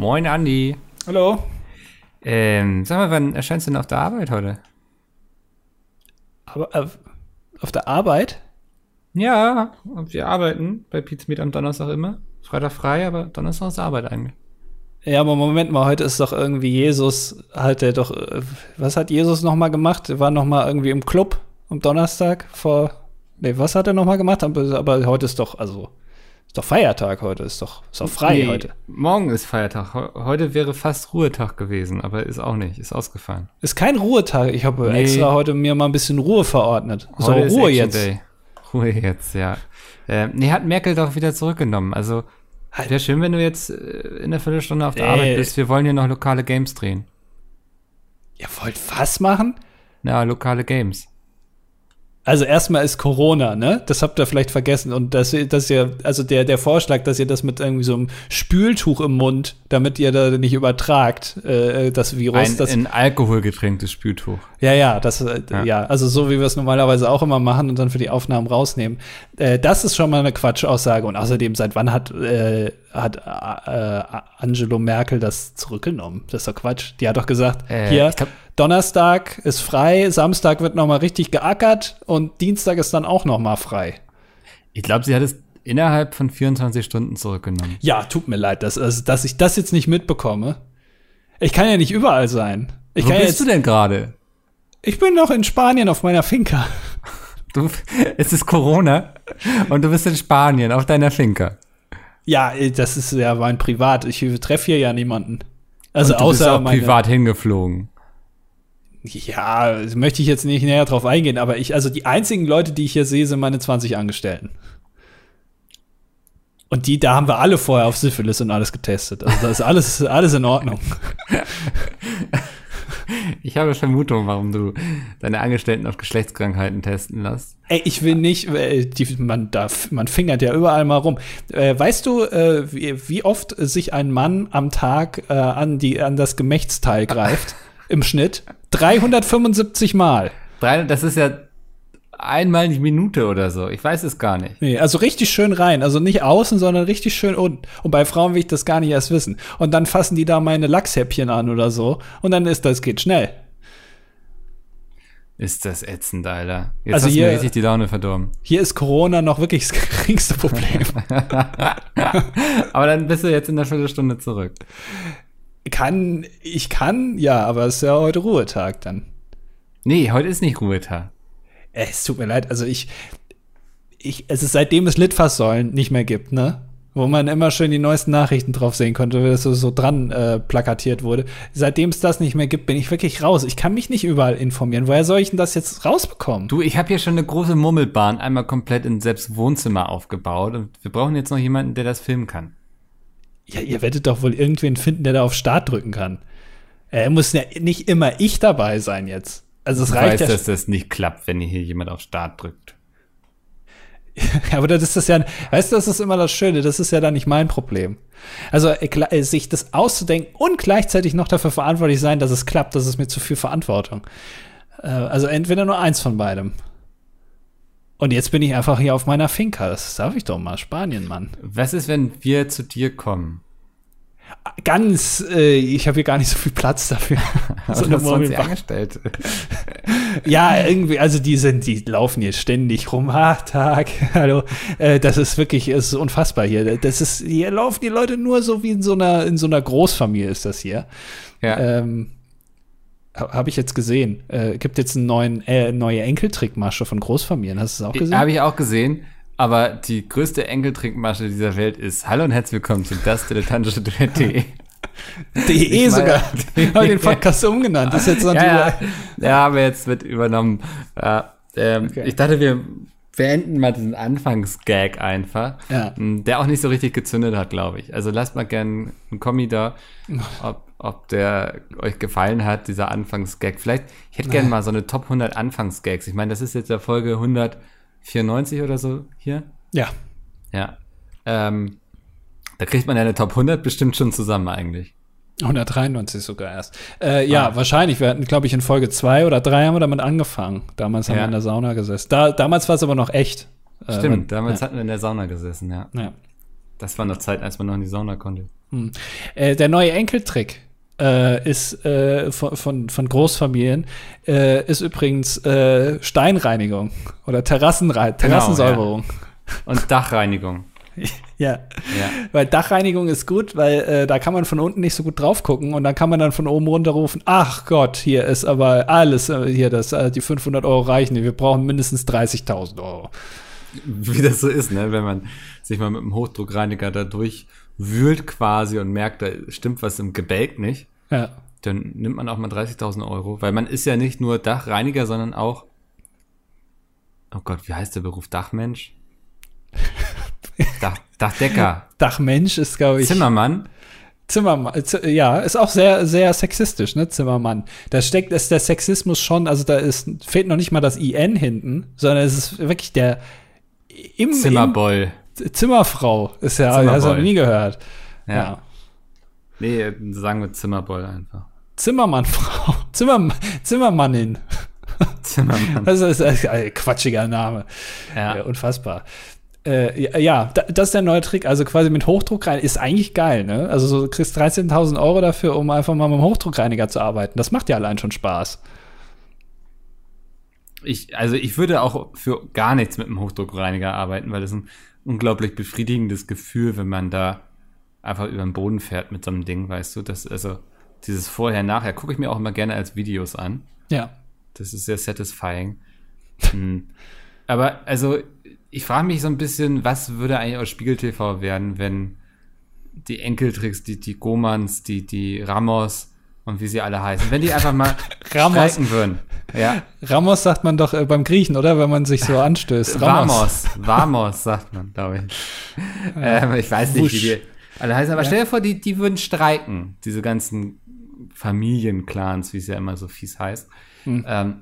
Moin, Andi. Hallo. Ähm, sag mal, wann erscheinst du denn auf der Arbeit heute? Aber äh, auf der Arbeit? Ja, wir arbeiten bei Pizmeet am Donnerstag immer. Freitag frei, aber Donnerstag ist Arbeit eigentlich. Ja, aber Moment mal, heute ist doch irgendwie Jesus, hat er doch, äh, was hat Jesus noch mal gemacht? Er war noch mal irgendwie im Club am Donnerstag vor, nee, was hat er noch mal gemacht? Aber, aber heute ist doch, also, ist doch Feiertag heute, ist doch, ist doch frei Nee, heute. Morgen ist Feiertag. Heu- Heute wäre fast Ruhetag gewesen, aber ist auch nicht, ist ausgefallen. Ist kein Ruhetag, ich habe Nee. extra heute mir mal ein bisschen Ruhe verordnet. So, Heute ist Ruhe jetzt. Day. Ruhe jetzt, ja. Ähm, nee, hat Merkel doch wieder zurückgenommen. Also, wäre schön, wenn du jetzt äh, in der Viertelstunde auf der Äh. Arbeit bist. Wir wollen hier noch lokale Games drehen. Ihr wollt was machen? Na, lokale Games. Also erstmal ist Corona, ne? Das habt ihr vielleicht vergessen. Und dass, ihr- dass ihr, also der, der Vorschlag, dass ihr das mit irgendwie so einem Spültuch im Mund, damit ihr da nicht übertragt, äh, das Virus. Ein das, in Alkohol getränktes Spültuch. Ja, ja, das, äh, Ja. ja. also so wie wir es normalerweise auch immer machen und dann für die Aufnahmen rausnehmen. Äh, das ist schon mal eine Quatschaussage. Und außerdem, seit wann hat, äh, hat äh, Angelo Merkel das zurückgenommen? Das ist doch Quatsch. Die hat doch gesagt, Äh, hier, glaub- Donnerstag ist frei, Samstag wird noch mal richtig geackert und Dienstag ist dann auch noch mal frei. Ich glaube, sie hat es innerhalb von 24 Stunden zurückgenommen. Ja, tut mir leid, dass, also, dass ich das jetzt nicht mitbekomme. Ich kann ja nicht überall sein. Ich, Wo bist jetzt, du denn gerade? Ich bin noch in Spanien auf meiner Finca. Du, es ist Corona und du bist in Spanien auf deiner Finca. Ja, das ist ja mein Privat. Ich treffe hier ja niemanden. Also und du bist außer auch meine, privat hingeflogen. Ja, möchte ich jetzt nicht näher drauf eingehen, aber ich, also die einzigen Leute, die ich hier sehe, sind meine 20 Angestellten. Und die, da haben wir alle vorher auf Syphilis und alles getestet. Also das ist alles, alles in Ordnung. Ich habe Vermutung, warum du deine Angestellten auf Geschlechtskrankheiten testen lässt. Ey, ich will nicht, äh, die, man darf, man fingert ja überall mal rum. Äh, weißt du, äh, wie, wie oft sich ein Mann am Tag äh, an, die, an das Gemächtsteil greift? Im Schnitt? 375 Mal. Das ist ja einmal die Minute oder so. Ich weiß es gar nicht. Nee, also richtig schön rein. Also nicht außen, sondern richtig schön unten. Und bei Frauen will ich das gar nicht erst wissen. Und dann fassen die da meine Lachshäppchen an oder so. Und dann ist das, geht schnell. Ist das ätzend, Alter. Jetzt Also hast hier- mir richtig die Laune verdorben. Hier ist Corona noch wirklich das geringste Problem. Aber dann bist du jetzt in der Viertelstunde zurück. kann, ich kann, ja, aber es ist ja heute Ruhetag dann. Nee, heute ist nicht Ruhetag. Es tut mir leid, also ich, ich, es ist seitdem es Litfaßsäulen nicht mehr gibt, ne? Wo man immer schön die neuesten Nachrichten drauf sehen konnte, weil das so, so dran äh, plakatiert wurde. Seitdem es das nicht mehr gibt, bin ich wirklich raus. Ich kann mich nicht überall informieren. Woher soll ich denn das jetzt rausbekommen? Du, ich habe hier schon eine große Murmelbahn einmal komplett in selbst Wohnzimmer aufgebaut und wir brauchen jetzt noch jemanden, der das filmen kann. Ja, ihr werdet doch wohl irgendwen finden, der da auf Start drücken kann. Äh, muss ja nicht immer ich dabei sein jetzt. Also es Ich reicht weiß, dass das nicht klappt, wenn hier jemand auf Start drückt. Ja, aber das ist das ja, weißt du, das ist immer das Schöne, das ist ja dann nicht mein Problem. Also äh, äh, sich das auszudenken und gleichzeitig noch dafür verantwortlich sein, dass es klappt, das ist mir zu viel Verantwortung. Äh, also entweder nur eins von beidem. Und jetzt bin ich einfach hier auf meiner Finca. Das darf ich doch mal. Spanien, Mann. Was ist, wenn wir zu dir kommen? Ganz, äh, ich habe hier gar nicht so viel Platz dafür. so hier Murmelbahn. angestellt? Ja, irgendwie, also die sind, die laufen hier ständig rum. Ah, Tag, hallo. Äh, das ist wirklich, es ist unfassbar hier. Das ist, hier laufen die Leute nur so wie in so einer, in so einer Großfamilie ist das hier. Ja. Ähm, Habe ich jetzt gesehen. Äh, gibt jetzt einen neuen, äh, neue Enkeltrickmasche von Großfamilien. Hast du es auch gesehen? Habe ich auch gesehen. Aber die größte Enkeltrinkmasche dieser Welt ist Hallo und herzlich willkommen zu das dilettantische Duett.de. DE Ich sogar. Habe den Podcast umgenannt. Das ist jetzt so ein ja, ja, ja, aber jetzt wird übernommen. Ja, ähm, Okay. Ich dachte, wir beenden mal diesen Anfangsgag einfach, Ja. m, der auch nicht so richtig gezündet hat, glaube ich. Also lasst mal gern einen Kommi da, ob, ob der euch gefallen hat, dieser Anfangsgag. Vielleicht, ich hätte gerne mal so eine Top 100 Anfangsgags. Ich meine, das ist jetzt der Folge 194 oder so hier. ja. Ja. Ähm, da kriegt man ja eine Top 100 bestimmt schon zusammen eigentlich. 193 sogar erst. Äh, ja, Ah. wahrscheinlich. Wir hatten, glaube ich, in Folge 2 oder 3 haben wir damit angefangen. Damals haben Ja. wir in der Sauna gesessen. Da, damals war es aber noch echt. Äh, Stimmt, wenn- damals ja. hatten wir in der Sauna gesessen, ja. Ja. Das war noch Zeit, als man noch in die Sauna konnte. Hm. Äh, der neue Enkeltrick äh, ist äh, von, von, von Großfamilien, äh, ist übrigens äh, Steinreinigung oder Terrassenre Terrassensäuberung. Genau, ja. Und Dachreinigung. ja. ja. Weil Dachreinigung ist gut, weil äh, da kann man von unten nicht so gut drauf gucken und dann kann man dann von oben runter rufen, ach Gott, hier ist aber alles, äh, hier, das, äh, die 500 Euro reichen, wir brauchen mindestens 30.000 Euro. Wie das so ist, ne, wenn man sich mal mit dem Hochdruckreiniger da durchwühlt quasi und merkt, da stimmt was im Gebälk nicht. Ja. Dann nimmt man auch mal 30.000 Euro, weil man ist ja nicht nur Dachreiniger, sondern auch, oh Gott, wie heißt der Beruf? Dachmensch? Dach, Dachdecker. Dachmensch ist, glaube ich. Zimmermann. Zimmermann, ja, ist auch sehr, sehr sexistisch, ne, Zimmermann. Da steckt ist der Sexismus schon, also da ist, fehlt noch nicht mal das IN hinten, sondern es ist wirklich der im, Zimmerboll. Im, Zimmerfrau ist ja, Zimmerboll. hast du noch nie gehört. Ja. ja. Nee, sagen wir Zimmerboll einfach. Zimmermannfrau. Zimmer, Zimmermannin. Zimmermann. Das ist ein quatschiger Name. Ja. ja unfassbar. Äh, ja, das ist der neue Trick. Also quasi mit Hochdruck rein ist eigentlich geil, ne? Also du kriegst 13.000 Euro dafür, um einfach mal mit dem Hochdruckreiniger zu arbeiten. Das macht ja allein schon Spaß. Ich, also ich würde auch für gar nichts mit dem Hochdruckreiniger arbeiten, weil das ist ein unglaublich befriedigendes Gefühl, wenn man da einfach über den Boden fährt mit so einem Ding, weißt du? Das, also dieses Vorher-Nachher gucke ich mir auch immer gerne als Videos an. Ja. Das ist sehr satisfying. Hm. Aber also ich frage mich so ein bisschen, was würde eigentlich aus Spiegel TV werden, wenn die Enkeltricks, die, die Gomans, die, die Ramos und wie sie alle heißen, wenn die einfach mal Ramos. würden. Ja. Ramos sagt man doch äh, beim Griechen, oder? Wenn man sich so anstößt. Ramos. Vamos, Vamos sagt man, glaube ich. Ähm, ich weiß nicht, Wusch. wie die alle heißen, aber ja. stell dir vor, die, die würden streiken, diese ganzen Familienclans, wie es ja immer so fies heißt. Hm. Ähm,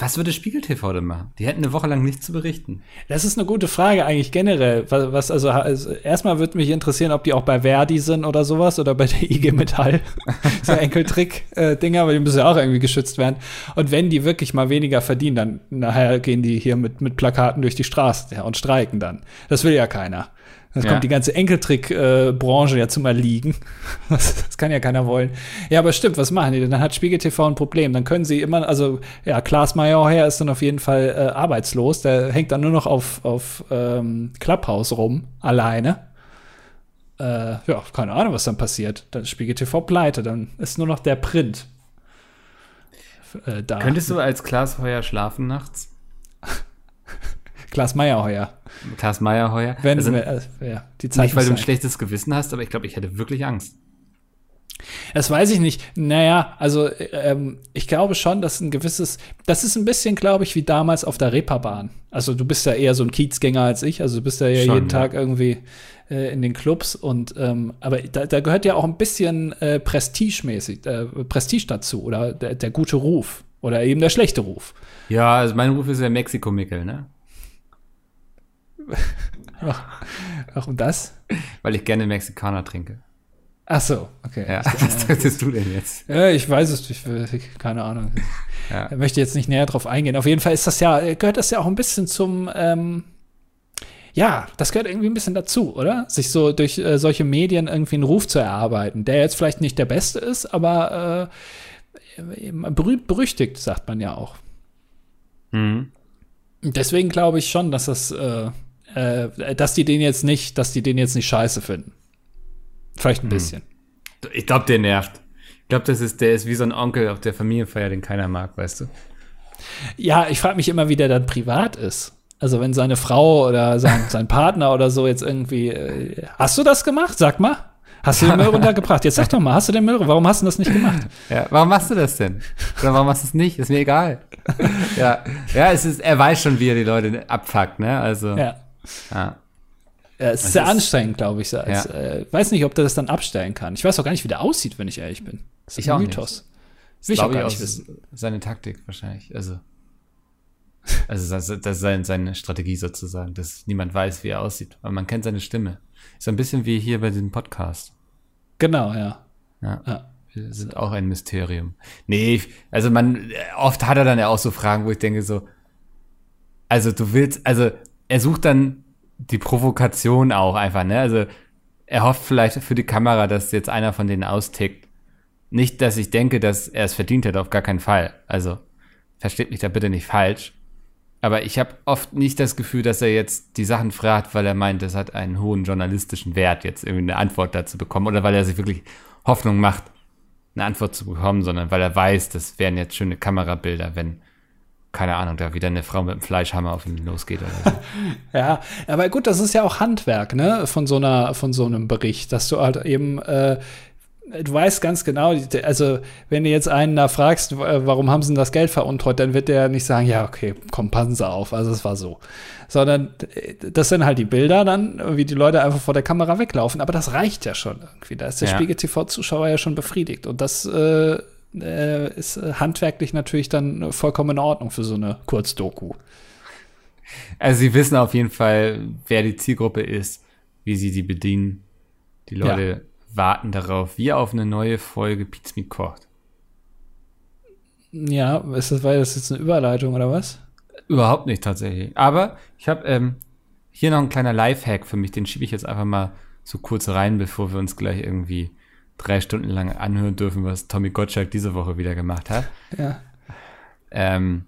was würde Spiegel TV denn machen? Die hätten eine Woche lang nichts zu berichten. Das ist eine gute Frage eigentlich generell. Was, was also, also, erstmal würde mich interessieren, ob die auch bei Verdi sind oder sowas oder bei der IG Metall. so Enkeltrick-Dinger, äh, weil die müssen ja auch irgendwie geschützt werden. Und wenn die wirklich mal weniger verdienen, dann nachher gehen die hier mit, mit Plakaten durch die Straße ja, und streiken dann. Das will ja keiner. Das ja. kommt die ganze Enkeltrick-Branche ja zum Erliegen. Das, das, kann ja keiner wollen. Ja, aber stimmt, was machen die denn? Dann hat Spiegel TV ein Problem. Dann können sie immer, also ja, Klaas Meyerheuer ist dann auf jeden Fall äh, arbeitslos. Der hängt dann nur noch auf, auf ähm, Clubhouse rum, alleine. Äh, ja, keine Ahnung, was dann passiert. Dann ist Spiegel TV pleite, dann ist nur noch der Print. Äh, da. Könntest du als Klaas Heuer schlafen nachts? Klaas Meyerheuer. Klaas Meyerheuer. Wenn, also, äh, ja, die Zeit nicht, weil du ein schlechtes Gewissen hast, aber ich glaube, ich hätte wirklich Angst. Das weiß ich nicht. Naja, also ähm, ich glaube schon, dass ein gewisses, das ist ein bisschen, glaube ich, wie damals auf der Reeperbahn. Also du bist ja eher so ein Kiezgänger als ich, also du bist ja, ja schon, jeden ja. Tag irgendwie äh, in den Clubs und ähm, aber da, da, gehört ja auch ein bisschen äh, prestigemäßig, äh, Prestige dazu oder der, der, gute Ruf oder eben der schlechte Ruf. Ja, also mein Ruf ist ja Mexiko-Mickel, ne? Warum das? Weil ich gerne Mexikaner trinke. Ach so, okay. Ja, was möchtest du denn jetzt? Ja, ich weiß es nicht, keine Ahnung. Ja. Ich möchte jetzt nicht näher drauf eingehen. Auf jeden Fall ist das ja, gehört das ja auch ein bisschen zum, ähm, ja, das gehört irgendwie ein bisschen dazu, oder? Sich so durch äh, solche Medien irgendwie einen Ruf zu erarbeiten, der jetzt vielleicht nicht der beste ist, aber äh, berühmt berüchtigt, sagt man ja auch. Mhm. Deswegen glaube ich schon, dass das äh, äh, dass die den jetzt nicht, dass die den jetzt nicht scheiße finden. Vielleicht ein hm. bisschen. Ich glaube, der nervt. Ich glaube, das ist, der ist wie so ein Onkel auf der Familienfeier, den keiner mag, weißt du? Ja, ich frage mich immer, wie der dann privat ist. Also wenn seine Frau oder sein, sein Partner oder so jetzt irgendwie, äh, hast du das gemacht? Sag mal. Hast du den Müll runtergebracht? Jetzt sag doch mal, hast du den Müll? Warum hast du das nicht gemacht? Ja, warum machst du das denn? Oder warum machst du es nicht? Ist mir egal. ja, ja, es ist, er weiß schon, wie er die Leute abfuckt, ne? Also. Ja. Ja. Ja, es ist sehr anstrengend, glaube ich. Als, ja. äh, weiß nicht, ob der das dann abstellen kann. Ich weiß auch gar nicht, wie der aussieht, wenn ich ehrlich bin. Das ist ich ein Mythos. Nicht. Will ich auch gar nicht wissen. Seine Taktik wahrscheinlich. Also, also das, das ist seine, seine Strategie sozusagen, dass niemand weiß, wie er aussieht. Aber man kennt seine Stimme. Ist ein bisschen wie hier bei diesem Podcast. Genau, ja. Ja. ja. Wir sind auch ein Mysterium. Nee, also man, oft hat er dann ja auch so Fragen, wo ich denke so, also du willst, also er sucht dann die Provokation auch einfach, ne? Also er hofft vielleicht für die Kamera, dass jetzt einer von denen austickt. Nicht, dass ich denke, dass er es verdient hat, auf gar keinen Fall. Also versteht mich da bitte nicht falsch. Aber ich habe oft nicht das Gefühl, dass er jetzt die Sachen fragt, weil er meint, das hat einen hohen journalistischen Wert, jetzt irgendwie eine Antwort dazu bekommen oder weil er sich wirklich Hoffnung macht, eine Antwort zu bekommen, sondern weil er weiß, das wären jetzt schöne Kamerabilder, wenn keine Ahnung, da wieder eine Frau mit einem Fleischhammer auf ihn losgeht oder so. ja, aber gut, das ist ja auch Handwerk, ne, von so einer, von so einem Bericht, dass du halt eben, äh, du weißt ganz genau, also wenn du jetzt einen da fragst, warum haben sie denn das Geld veruntreut, dann wird der nicht sagen, ja, okay, komm, passen Sie auf, also es war so. Sondern äh, das sind halt die Bilder dann, wie die Leute einfach vor der Kamera weglaufen, aber das reicht ja schon irgendwie. Da ist der ja. Spiegel-TV-Zuschauer ja schon befriedigt und das äh, äh, ist äh, handwerklich natürlich dann vollkommen in Ordnung für so eine Kurzdoku. Also sie wissen auf jeden Fall, wer die Zielgruppe ist, wie sie die bedienen. Die Leute ja. warten darauf, wie auf eine neue Folge Pizza kocht. Ja, ist das, war das jetzt eine Überleitung oder was? Überhaupt nicht tatsächlich. Aber ich habe ähm, hier noch ein kleiner Lifehack für mich, den schiebe ich jetzt einfach mal so kurz rein, bevor wir uns gleich irgendwie drei Stunden lang anhören dürfen, was Tommy Gottschalk diese Woche wieder gemacht hat. Ja. Ähm,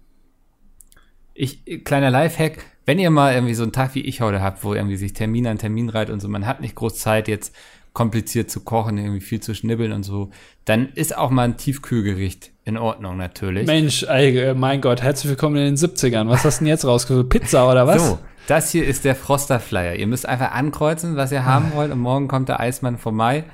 ich, kleiner Lifehack, wenn ihr mal irgendwie so einen Tag wie ich heute habt, wo irgendwie sich Termin an Termin reiht und so, man hat nicht groß Zeit, jetzt kompliziert zu kochen, irgendwie viel zu schnibbeln und so, dann ist auch mal ein Tiefkühlgericht in Ordnung natürlich. Mensch, ey, mein Gott, herzlich willkommen in den 70ern. Was hast du denn jetzt rausgesucht? Pizza oder was? So, das hier ist der Froster Flyer. Ihr müsst einfach ankreuzen, was ihr haben wollt und morgen kommt der Eismann vorbei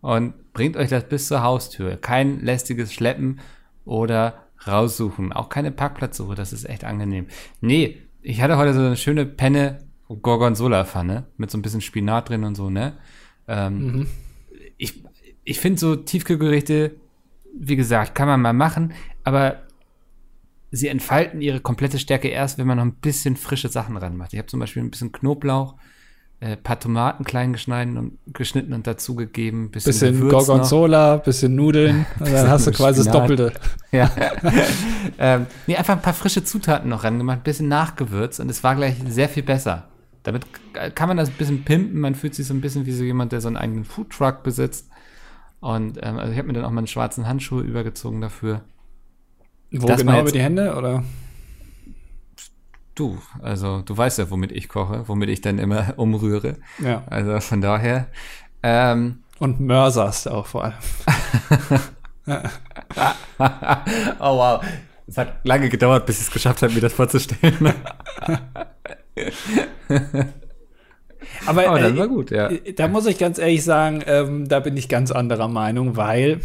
und bringt euch das bis zur Haustür. Kein lästiges Schleppen oder raussuchen. Auch keine Parkplatzsuche, das ist echt angenehm. Nee, ich hatte heute so eine schöne Penne Gorgonzola-Pfanne mit so ein bisschen Spinat drin und so, ne? Ähm, mhm. Ich, ich finde so Tiefkühlgerichte, wie gesagt, kann man mal machen, aber sie entfalten ihre komplette Stärke erst, wenn man noch ein bisschen frische Sachen ranmacht. Ich habe zum Beispiel ein bisschen Knoblauch, äh, paar Tomaten klein geschnitten und, geschnitten und dazugegeben. Bisschen, bisschen Gorgonzola, noch. bisschen Nudeln und dann hast du quasi das Doppelte. Ja. ähm, nee, einfach ein paar frische Zutaten noch rangemacht, bisschen nachgewürzt und es war gleich sehr viel besser. Damit kann man das ein bisschen pimpen, man fühlt sich so ein bisschen wie so jemand, der so einen eigenen Foodtruck besitzt. Und ähm, also ich habe mir dann auch mal einen schwarzen Handschuh übergezogen dafür. Wo genau über die Hände oder? Du, also du weißt ja, womit ich koche, womit ich dann immer umrühre. Ja. Also von daher. Ähm, Und mörserst auch vor allem. oh wow. Es hat lange gedauert, bis ich es geschafft habe, mir das vorzustellen. Aber, Aber dann äh, war gut, ja. Da muss ich ganz ehrlich sagen, ähm, da bin ich ganz anderer Meinung, weil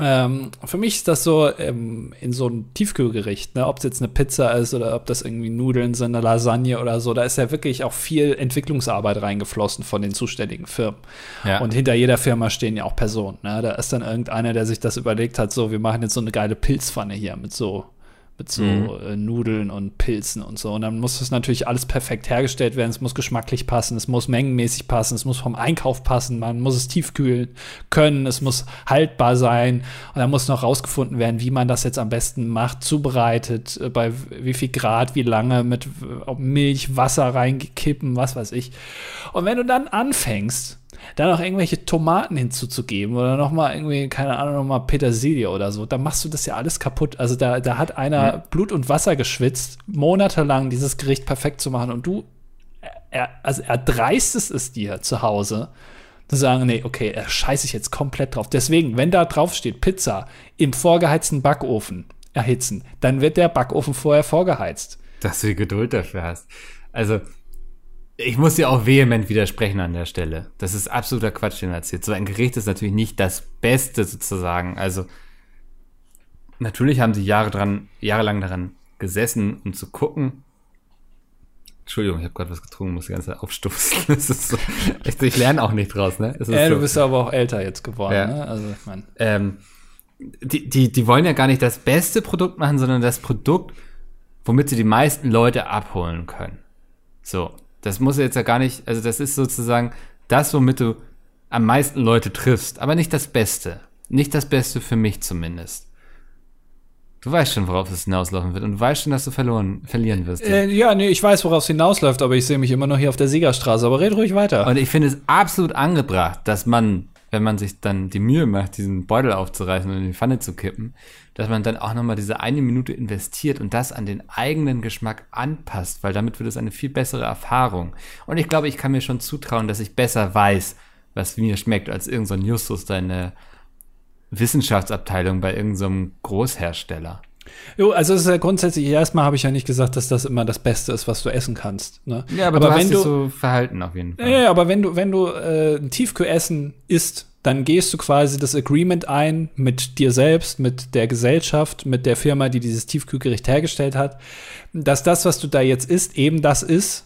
ähm, für mich ist das so ähm, in so einem Tiefkühlgericht, ne, ob es jetzt eine Pizza ist oder ob das irgendwie Nudeln sind, eine Lasagne oder so, da ist ja wirklich auch viel Entwicklungsarbeit reingeflossen von den zuständigen Firmen. Ja. Und hinter jeder Firma stehen ja auch Personen. Ne? Da ist dann irgendeiner, der sich das überlegt hat, so, wir machen jetzt so eine geile Pilzpfanne hier mit so mit so mhm. äh, Nudeln und Pilzen und so. Und dann muss das natürlich alles perfekt hergestellt werden. Es muss geschmacklich passen, es muss mengenmäßig passen, es muss vom Einkauf passen, man muss es tiefkühlen können, es muss haltbar sein. Und dann muss noch rausgefunden werden, wie man das jetzt am besten macht, zubereitet, äh, bei wie viel Grad, wie lange, mit Milch, Wasser reingekippen, was weiß ich. Und wenn du dann anfängst, da noch irgendwelche Tomaten hinzuzugeben oder nochmal irgendwie, keine Ahnung, nochmal Petersilie oder so, dann machst du das ja alles kaputt. Also da, da hat einer mhm. Blut und Wasser geschwitzt, monatelang dieses Gericht perfekt zu machen und du, er, also er dreistest es dir zu Hause, zu sagen, nee, okay, er scheiße ich jetzt komplett drauf. Deswegen, wenn da drauf steht, Pizza im vorgeheizten Backofen erhitzen, dann wird der Backofen vorher vorgeheizt. Dass du Geduld dafür hast. Also, ich muss dir auch vehement widersprechen an der Stelle. Das ist absoluter Quatsch, den er erzählt. So ein Gericht ist natürlich nicht das Beste sozusagen. Also natürlich haben sie Jahre dran, jahrelang daran gesessen, um zu gucken. Entschuldigung, ich habe gerade was getrunken, muss die ganze Zeit aufstoßen. So, echt, ich lerne auch nicht draus, ne? ja, so. du bist aber auch älter jetzt geworden, ja. ne? Also, ich mein. ähm, die, die, die wollen ja gar nicht das beste Produkt machen, sondern das Produkt, womit sie die meisten Leute abholen können. So. Das muss jetzt ja gar nicht, also das ist sozusagen das, womit du am meisten Leute triffst, aber nicht das Beste. Nicht das Beste für mich zumindest. Du weißt schon, worauf es hinauslaufen wird und du weißt schon, dass du verloren, verlieren wirst. Äh, ja, nee, ich weiß, worauf es hinausläuft, aber ich sehe mich immer noch hier auf der Siegerstraße. Aber red ruhig weiter. Und ich finde es absolut angebracht, dass man, wenn man sich dann die Mühe macht, diesen Beutel aufzureißen und in die Pfanne zu kippen, dass man dann auch nochmal diese eine Minute investiert und das an den eigenen Geschmack anpasst, weil damit wird es eine viel bessere Erfahrung. Und ich glaube, ich kann mir schon zutrauen, dass ich besser weiß, was mir schmeckt, als irgendein so Justus, deine Wissenschaftsabteilung bei irgendeinem so Großhersteller. Jo, also es ist ja grundsätzlich, erstmal habe ich ja nicht gesagt, dass das immer das Beste ist, was du essen kannst. Ne? Ja, aber, aber du wenn hast du so verhalten auf jeden Fall. Ja, aber wenn du, wenn du äh, ein Tiefkühlessen isst, dann gehst du quasi das Agreement ein mit dir selbst, mit der Gesellschaft, mit der Firma, die dieses Tiefkühlgericht hergestellt hat, dass das, was du da jetzt isst, eben das ist,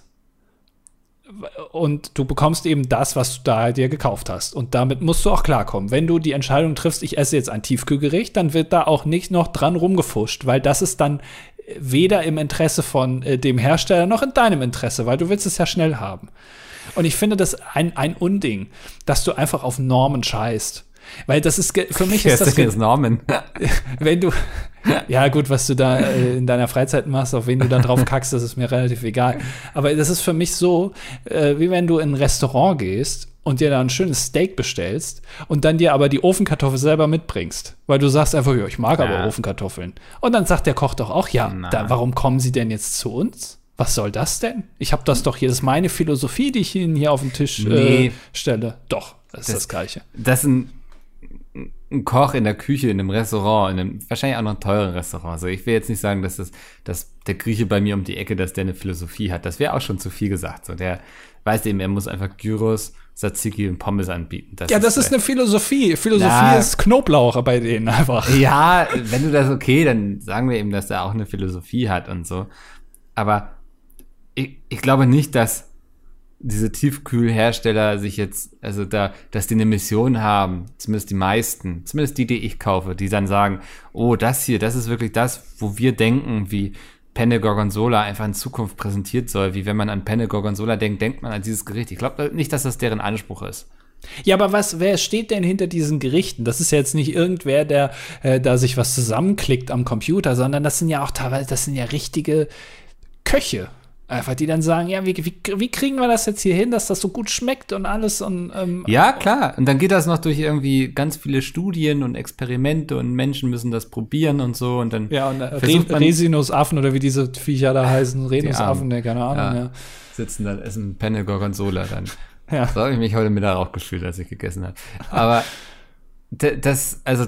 und du bekommst eben das, was du da dir gekauft hast. Und damit musst du auch klarkommen. Wenn du die Entscheidung triffst, ich esse jetzt ein Tiefkühlgericht, dann wird da auch nicht noch dran rumgefuscht, weil das ist dann weder im Interesse von äh, dem Hersteller noch in deinem Interesse, weil du willst es ja schnell haben. Und ich finde das ein, ein Unding, dass du einfach auf Normen scheißt. Weil das ist für mich ist das, das Normen. wenn du ja gut, was du da äh, in deiner Freizeit machst, auf wen du dann drauf kackst, das ist mir relativ egal. Aber das ist für mich so, äh, wie wenn du in ein Restaurant gehst und dir da ein schönes Steak bestellst und dann dir aber die Ofenkartoffel selber mitbringst, weil du sagst einfach, ja, ich mag ja. aber Ofenkartoffeln. Und dann sagt der Koch doch auch, ja, da, warum kommen sie denn jetzt zu uns? Was soll das denn? Ich habe das doch hier, das ist meine Philosophie, die ich Ihnen hier auf den Tisch nee. äh, stelle. Doch, das ist das, das Gleiche. Das sind ein Koch in der Küche in einem Restaurant, in einem wahrscheinlich auch noch teuren Restaurant. Also ich will jetzt nicht sagen, dass das, dass der Grieche bei mir um die Ecke, dass der eine Philosophie hat. Das wäre auch schon zu viel gesagt. So, der weiß eben, er muss einfach Gyros, Tzatziki und Pommes anbieten. Das ja, das ist, ist eine Philosophie. Philosophie na, ist Knoblauch bei denen einfach. Ja, wenn du das okay, dann sagen wir eben, dass er auch eine Philosophie hat und so. Aber ich, ich glaube nicht, dass diese Tiefkühlhersteller sich jetzt, also da, dass die eine Mission haben, zumindest die meisten, zumindest die, die ich kaufe, die dann sagen, oh, das hier, das ist wirklich das, wo wir denken, wie Penne Gorgonzola einfach in Zukunft präsentiert soll, wie wenn man an Penne Gorgonzola denkt, denkt man an dieses Gericht. Ich glaube nicht, dass das deren Anspruch ist. Ja, aber was, wer steht denn hinter diesen Gerichten? Das ist ja jetzt nicht irgendwer, der äh, da sich was zusammenklickt am Computer, sondern das sind ja auch teilweise, das sind ja richtige Köche. Einfach die dann sagen, ja, wie, wie, wie kriegen wir das jetzt hier hin, dass das so gut schmeckt und alles und ähm, Ja, klar. Und dann geht das noch durch irgendwie ganz viele Studien und Experimente und Menschen müssen das probieren und so und dann Ja, und äh, Re Resinusaffen oder wie diese Viecher da heißen, Renusaffen, ne, keine Ahnung, ja. ja. Sitzen dann, essen Penne Gorgonzola dann. ja. So habe ich mich heute Mittag auch gefühlt, als ich gegessen habe. Aber das, also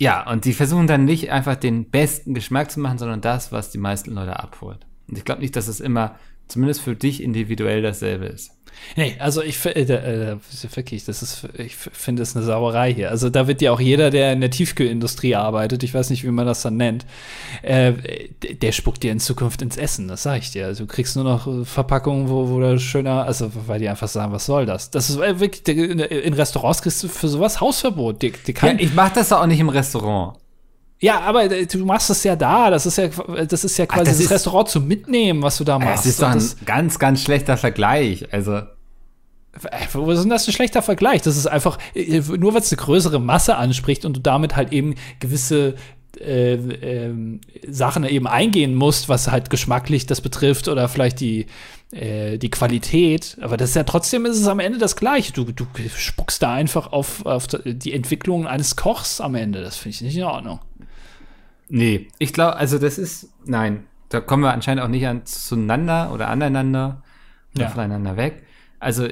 ja, und die versuchen dann nicht einfach den besten Geschmack zu machen, sondern das, was die meisten Leute abholt. Und ich glaube nicht, dass es immer, zumindest für dich individuell dasselbe ist. Nee, also ich äh, äh, wirklich, das ist, ich finde es eine Sauerei hier. Also da wird ja auch jeder, der in der Tiefkühlindustrie arbeitet, ich weiß nicht, wie man das dann nennt, äh, der spuckt dir in Zukunft ins Essen, das sage ich dir. Also du kriegst nur noch Verpackungen, wo, wo da schöner, also weil die einfach sagen, was soll das? Das ist äh, wirklich, in Restaurants kriegst du für sowas Hausverbot. Die, die ja, ich mach das auch nicht im Restaurant. Ja, aber äh, du machst es ja da. Das ist ja, das ist ja quasi Ach, das, das ist, Restaurant zum Mitnehmen, was du da machst. Das ist doch ein ganz, ganz schlechter Vergleich. Also. Äh, wo ist denn das ein schlechter Vergleich? Das ist einfach, äh, nur weil es eine größere Masse anspricht und du damit halt eben gewisse äh, äh, Sachen eben eingehen musst, was halt geschmacklich das betrifft oder vielleicht die, äh, die Qualität. Aber das ist ja trotzdem ist es am Ende das Gleiche. Du, du spuckst da einfach auf, auf die Entwicklung eines Kochs am Ende. Das finde ich nicht in Ordnung. Nee, ich glaube, also das ist, nein, da kommen wir anscheinend auch nicht an zueinander oder aneinander oder ja. voneinander weg. Also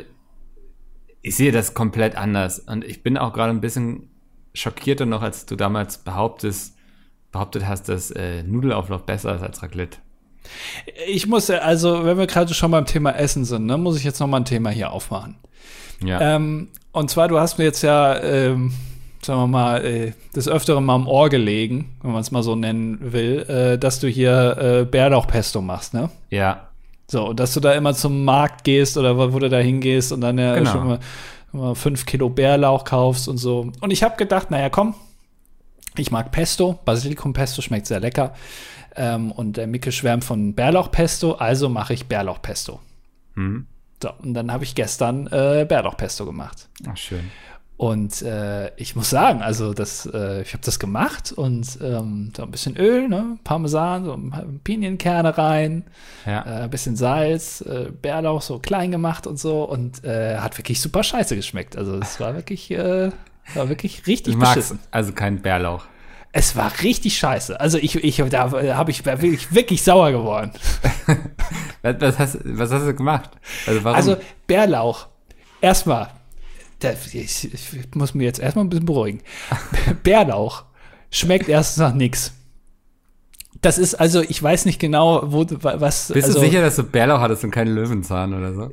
ich sehe das komplett anders und ich bin auch gerade ein bisschen schockierter noch, als du damals behauptest, behauptet hast, dass äh, Nudelauflauf besser ist als Raclette. Ich muss, also, wenn wir gerade schon beim Thema Essen sind, ne, muss ich jetzt noch mal ein Thema hier aufmachen. Ja. Ähm, und zwar, du hast mir jetzt ja ähm, sagen wir mal, äh, des Öfteren mal am Ohr gelegen, wenn man es mal so nennen will, äh, dass du hier äh, Bärlauchpesto machst, ne? Ja. So, dass du da immer zum Markt gehst oder wo du da hingehst und dann ja genau. schon mal, mal fünf Kilo Bärlauch kaufst und so. Und ich habe gedacht, naja, komm, ich mag Pesto, Basilikum-Pesto schmeckt sehr lecker. Ähm, und der Micke schwärmt von Bärlauchpesto, also mache ich Bärlauchpesto. Mhm. So, und dann habe ich gestern äh, Bärlauchpesto gemacht. Ach, schön. Und äh, ich muss sagen, also das, äh, ich habe das gemacht und ähm, so ein bisschen Öl, ne, Parmesan, so Pinienkerne rein, ja. äh, ein bisschen Salz, äh, Bärlauch so klein gemacht und so und äh, hat wirklich super scheiße geschmeckt. Also es war wirklich, äh, war wirklich richtig du beschissen. also kein Bärlauch. Es war richtig scheiße. Also ich, ich da habe ich wirklich, wirklich sauer geworden. was, hast, was hast du gemacht? Also, warum? also Bärlauch. Erstmal ich, ich, muss mir jetzt erstmal ein bisschen beruhigen. Bärlauch schmeckt erst nach nichts. Das ist also, ich weiß nicht genau, wo was. Bist also, du sicher, dass du Bärlauch hattest und keinen Löwenzahn oder so?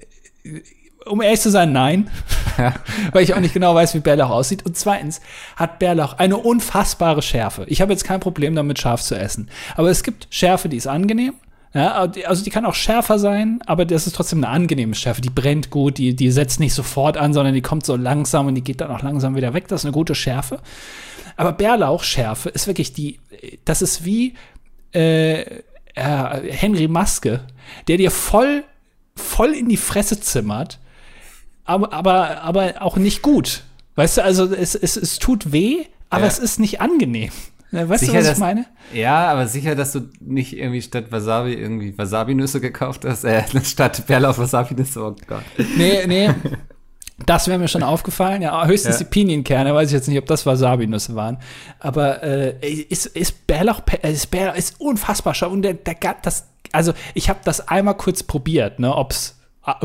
Um ehrlich zu sein, nein. Ja. Weil ich auch nicht genau weiß, wie Bärlauch aussieht. Und zweitens hat Bärlauch eine unfassbare Schärfe. Ich habe jetzt kein Problem damit, scharf zu essen. Aber es gibt Schärfe, die ist angenehm. Ja, also die kann auch schärfer sein, aber das ist trotzdem eine angenehme Schärfe. Die brennt gut, die, die setzt nicht sofort an, sondern die kommt so langsam und die geht dann auch langsam wieder weg. Das ist eine gute Schärfe. Aber Bärlauchschärfe ist wirklich die, das ist wie äh, äh, Henry Maske, der dir voll, voll in die Fresse zimmert, aber, aber, aber auch nicht gut. Weißt du, also es, es, es tut weh, aber ja. es ist nicht angenehm. Weißt sicher, du, was ich meine? Ja, aber sicher, dass du nicht irgendwie statt Wasabi irgendwie Wasabi-Nüsse gekauft hast, äh, statt Bärlauch Wasabi-Nüsse, oh Gott. Nee, nee. Das wäre mir schon aufgefallen. Ja, höchstens ja. die Pinienkerne. Weiß ich jetzt nicht, ob das Wasabi-Nüsse waren. Aber äh, ist, ist Bärlauch, ist Bärlauch ist unfassbar scharf. Und der, der, das, also ich habe das einmal kurz probiert, ne, ob's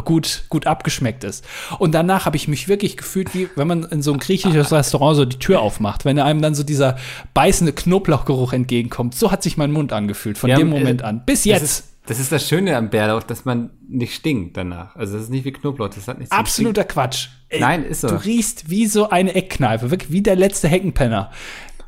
gut, gut abgeschmeckt ist. Und danach habe ich mich wirklich gefühlt, wie wenn man in so ein griechisches Restaurant so die Tür aufmacht, wenn einem dann so dieser beißende Knoblauchgeruch entgegenkommt. So hat sich mein Mund angefühlt, von ja, dem Moment äh, an. Bis jetzt. Das ist, das ist das Schöne am Bärlauch, dass man nicht stinkt danach. Also das ist nicht wie Knoblauch, das hat nichts Absoluter Quatsch. Nein, ist so. Du riechst wie so eine Eckkneipe, wirklich wie der letzte Heckenpenner.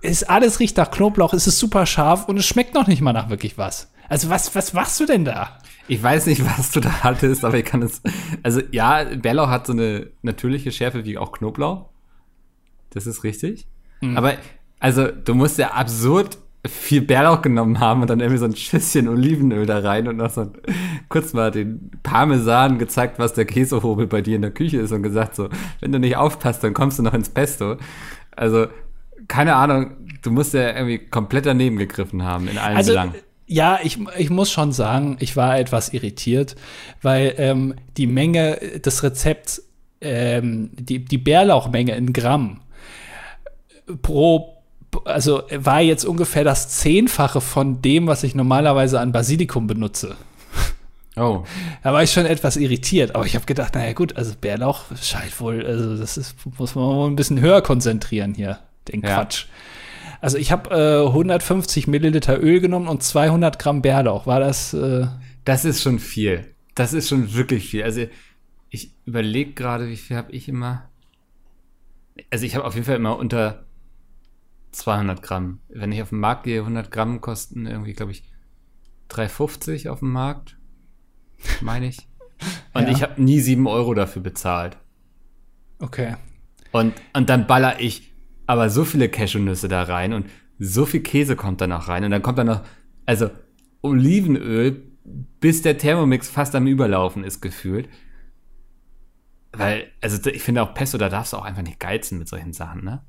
Ist alles riecht nach Knoblauch, es ist super scharf und es schmeckt noch nicht mal nach wirklich was. Also was, was machst du denn da? Ich weiß nicht, was du da hattest, aber ich kann es. Also ja, Bärlauch hat so eine natürliche Schärfe wie auch Knoblauch. Das ist richtig. Mhm. Aber also du musst ja absurd viel Bärlauch genommen haben und dann irgendwie so ein Schüsschen Olivenöl da rein und noch so ein, kurz mal den Parmesan gezeigt, was der Käsehobel bei dir in der Küche ist und gesagt so, wenn du nicht aufpasst, dann kommst du noch ins Pesto. Also keine Ahnung, du musst ja irgendwie komplett daneben gegriffen haben in allen also, Belangen ja, ich, ich muss schon sagen, ich war etwas irritiert, weil ähm, die Menge des Rezepts, ähm, die, die Bärlauchmenge in Gramm pro, also war jetzt ungefähr das Zehnfache von dem, was ich normalerweise an Basilikum benutze. Oh. Da war ich schon etwas irritiert, aber ich habe gedacht, naja gut, also Bärlauch scheint wohl, also das ist, muss man wohl ein bisschen höher konzentrieren hier, den Quatsch. Also ich habe äh, 150 Milliliter Öl genommen und 200 Gramm Bärlauch. War das? Äh das ist schon viel. Das ist schon wirklich viel. Also ich überlege gerade, wie viel habe ich immer. Also ich habe auf jeden Fall immer unter 200 Gramm. Wenn ich auf den Markt gehe, 100 Gramm kosten irgendwie, glaube ich, 3,50 auf dem Markt. Meine ich. Und ja. ich habe nie 7 Euro dafür bezahlt. Okay. Und, und dann baller ich aber so viele Cashewnüsse da rein und so viel Käse kommt da noch rein und dann kommt da noch, also Olivenöl, bis der Thermomix fast am Überlaufen ist gefühlt. Weil, also ich finde auch Pesto, da darfst du auch einfach nicht geizen mit solchen Sachen, ne?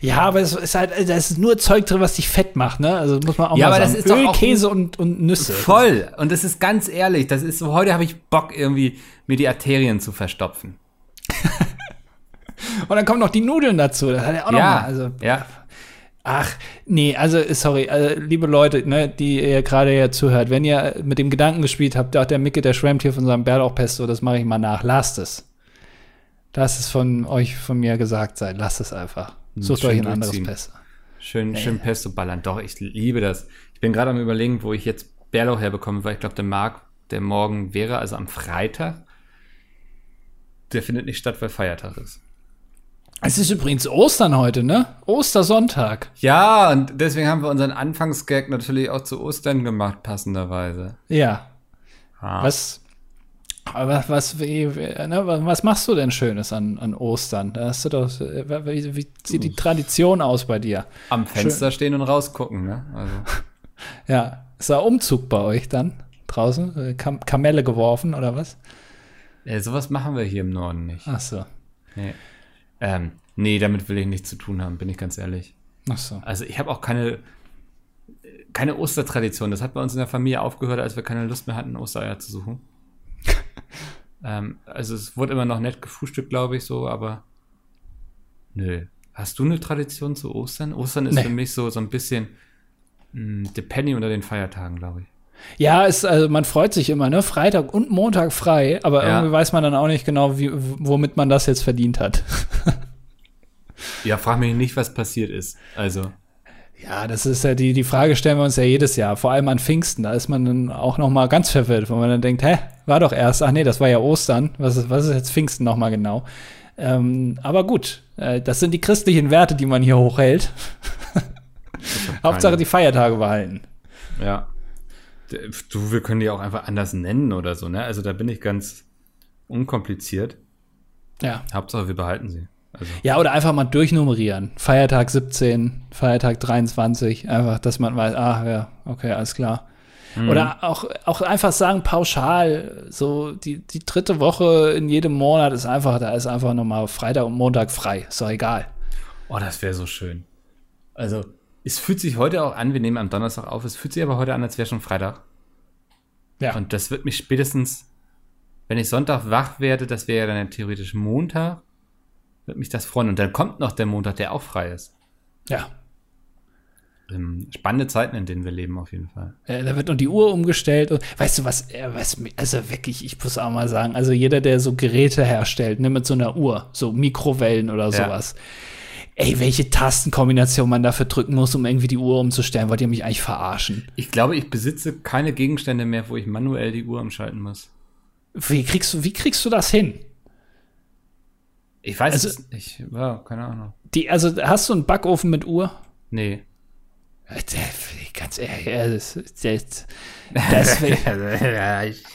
Ja, aber es ist halt, da ist nur Zeug drin, was dich fett macht, ne? Also muss man auch ja, mal aber sagen. Das ist Öl, doch Käse und, und Nüsse. Voll. Und das ist ganz ehrlich, das ist so, heute habe ich Bock, irgendwie mir die Arterien zu verstopfen. Und dann kommen noch die Nudeln dazu. Das hat er auch ja, noch mal. Also, ja. Ach, nee, also sorry, also, liebe Leute, ne, die ihr gerade ja zuhört, wenn ihr mit dem Gedanken gespielt habt, ach, der Micke, der schwärmt hier von seinem Bärlauchpesto, das mache ich mal nach, lasst es. Lasst es von euch, von mir gesagt sein, lasst es einfach. Sucht schön euch ein anderes Pesto. Schön, schön Pesto ballern. Doch, ich liebe das. Ich bin gerade am überlegen, wo ich jetzt Bärlauch herbekomme, weil ich glaube, der Markt, der morgen wäre, also am Freitag, der findet nicht statt, weil Feiertag ist. Es ist übrigens Ostern heute, ne? Ostersonntag. Ja, und deswegen haben wir unseren Anfangsgag natürlich auch zu Ostern gemacht, passenderweise. Ja. Ah. Was, was, was, ne, was machst du denn Schönes an, an Ostern? Da hast du doch, wie, wie sieht die Tradition aus bei dir? Am Fenster Schön. stehen und rausgucken, ne? Also. ja. Ist da Umzug bei euch dann? Draußen? Kam Kamelle geworfen oder was? Ja, sowas machen wir hier im Norden nicht. Ach so. Nee. Ähm, Nee, damit will ich nichts zu tun haben, bin ich ganz ehrlich. Ach so. Also ich habe auch keine, keine Ostertradition. Das hat bei uns in der Familie aufgehört, als wir keine Lust mehr hatten, Ostereier zu suchen. ähm, also es wurde immer noch nett gefrühstückt, glaube ich, so, aber nö. Hast du eine Tradition zu Ostern? Ostern ist Nee. für mich so, so ein bisschen mh, the Penny unter den Feiertagen, glaube ich. Ja, es, also man freut sich immer, ne? Freitag und Montag frei, aber Ja. irgendwie weiß man dann auch nicht genau, wie, womit man das jetzt verdient hat. Ja, frag mich nicht, was passiert ist. Also, Ja, das ist ja die, die Frage stellen wir uns ja jedes Jahr, vor allem an Pfingsten. Da ist man dann auch noch mal ganz verwirrt, weil man dann denkt, hä, war doch erst, ach nee, das war ja Ostern. Was ist, was ist jetzt Pfingsten noch mal genau? Ähm, aber gut, äh, das sind die christlichen Werte, die man hier hochhält. Hauptsache die Feiertage behalten. ja. Du, wir können die auch einfach anders nennen oder so, ne? Also da bin ich ganz unkompliziert. Ja. Hauptsache, wir behalten sie. Also, Ja, oder einfach mal durchnummerieren. Feiertag 17, Feiertag 23, einfach, dass man weiß, ah, ja, okay, alles klar. Oder auch, auch einfach sagen, pauschal, so die, die dritte Woche in jedem Monat ist einfach, da ist einfach nochmal Freitag und Montag frei. Ist doch egal. oh, das wäre so schön. Also, es fühlt sich heute auch an, wir nehmen am Donnerstag auf, es fühlt sich aber heute an, als wäre schon Freitag. Ja. Und das wird mich spätestens, wenn ich Sonntag wach werde, das wäre ja dann ja theoretisch Montag, wird mich das freuen. Und dann kommt noch der Montag, der auch frei ist. ja. Ähm, spannende Zeiten, in denen wir leben, auf jeden Fall. Äh, Da wird noch die Uhr umgestellt. Und weißt du was, äh, was, also wirklich, ich muss auch mal sagen, also jeder, der so Geräte herstellt, ne, mit so einer Uhr, so Mikrowellen oder sowas. Ey, welche Tastenkombination man dafür drücken muss, um irgendwie die Uhr umzustellen, wollt ihr mich eigentlich verarschen? Ich glaube, ich besitze keine Gegenstände mehr, wo ich manuell die Uhr umschalten muss. Wie kriegst du, wie kriegst du das hin? Ich weiß Also- es nicht. Ja, keine Ahnung. Die, also hast du einen Backofen mit Uhr? Nee. Äh, Ganz ehrlich, äh, das, das,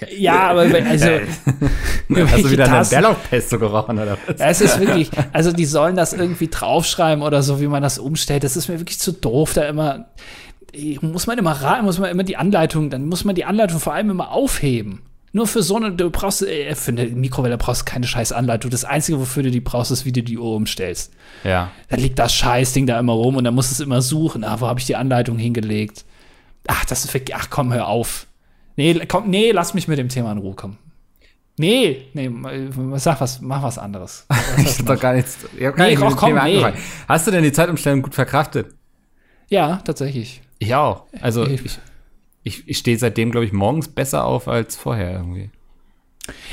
ja, aber wenn- also Hast du wieder eine Bärlauchpesto gerochen oder was? Es ist wirklich, also die sollen das irgendwie draufschreiben oder so, wie man das umstellt. Das ist mir wirklich zu doof, da immer, muss man immer raten, muss man immer die Anleitung, dann muss man die Anleitung vor allem immer aufheben. Nur für so eine, du brauchst, äh, für eine Mikrowelle brauchst du keine scheiß Anleitung. Das Einzige, wofür du die brauchst, ist, wie du die Uhr umstellst. Ja. Dann liegt das Scheißding da immer rum und dann musst du es immer suchen. Ah, wo habe ich die Anleitung hingelegt? Ach, das ist wirklich, ach komm, hör auf. Nee, komm, nee, lass mich mit dem Thema in Ruhe kommen. Nee, nee, sag was, mach was anderes. Ich hab doch gar nichts. Ich hab gar Nee, nicht dem komm, Thema nee. angefangen. Hast du denn die Zeitumstellung gut verkraftet? Ja, tatsächlich. Ich auch. Also Ich- ich, ich, ich stehe seitdem, glaube ich, morgens besser auf als vorher irgendwie.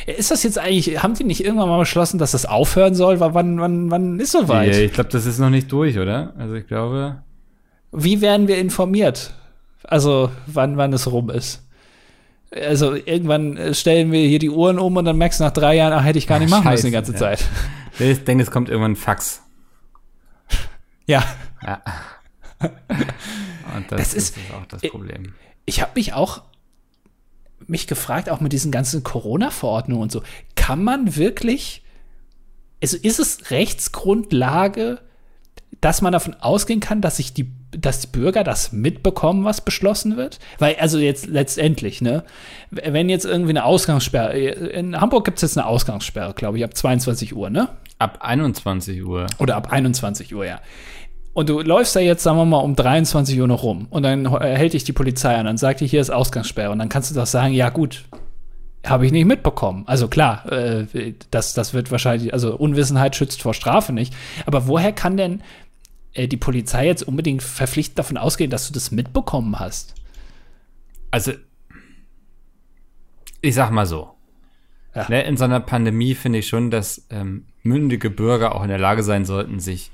Ist das jetzt eigentlich, haben die nicht irgendwann mal beschlossen, dass das aufhören soll? Wann, wann, wann ist soweit? Ja, ich glaube, das ist noch nicht durch, oder? Also ich glaube. Wie werden wir informiert? Also, wann, wann es rum ist? Also, irgendwann äh, stellen wir hier die Uhren um und dann merkst du nach drei Jahren, ach, hätte ich gar nicht machen müssen die ganze ja. Zeit. Ich denke, es kommt irgendwann ein Fax. Ja. Ja. Und das, Das ist, ist- auch das Problem. Ich habe mich auch mich gefragt, auch mit diesen ganzen Corona-Verordnungen und so, kann man wirklich, also ist es Rechtsgrundlage, dass man davon ausgehen kann, dass sich die, dass die Bürger das mitbekommen, was beschlossen wird? Weil, also jetzt letztendlich, ne, wenn jetzt irgendwie eine Ausgangssperre, in Hamburg gibt es jetzt eine Ausgangssperre, glaube ich, ab 22 Uhr, ne? Ab 21 Uhr. Oder ab 21 Uhr, ja. Und du läufst da jetzt, sagen wir mal, um 23 Uhr noch rum und dann äh, hält dich die Polizei an und sagt dir, hier ist Ausgangssperre. Und dann kannst du doch sagen, ja gut, habe ich nicht mitbekommen. Also klar, äh, das, das wird wahrscheinlich, also Unwissenheit schützt vor Strafe nicht. Aber woher kann denn äh, die Polizei jetzt unbedingt verpflichtend davon ausgehen, dass du das mitbekommen hast? Also, ich sag mal so. Ja. Ne, in so einer Pandemie finde ich schon, dass ähm, mündige Bürger auch in der Lage sein sollten, sich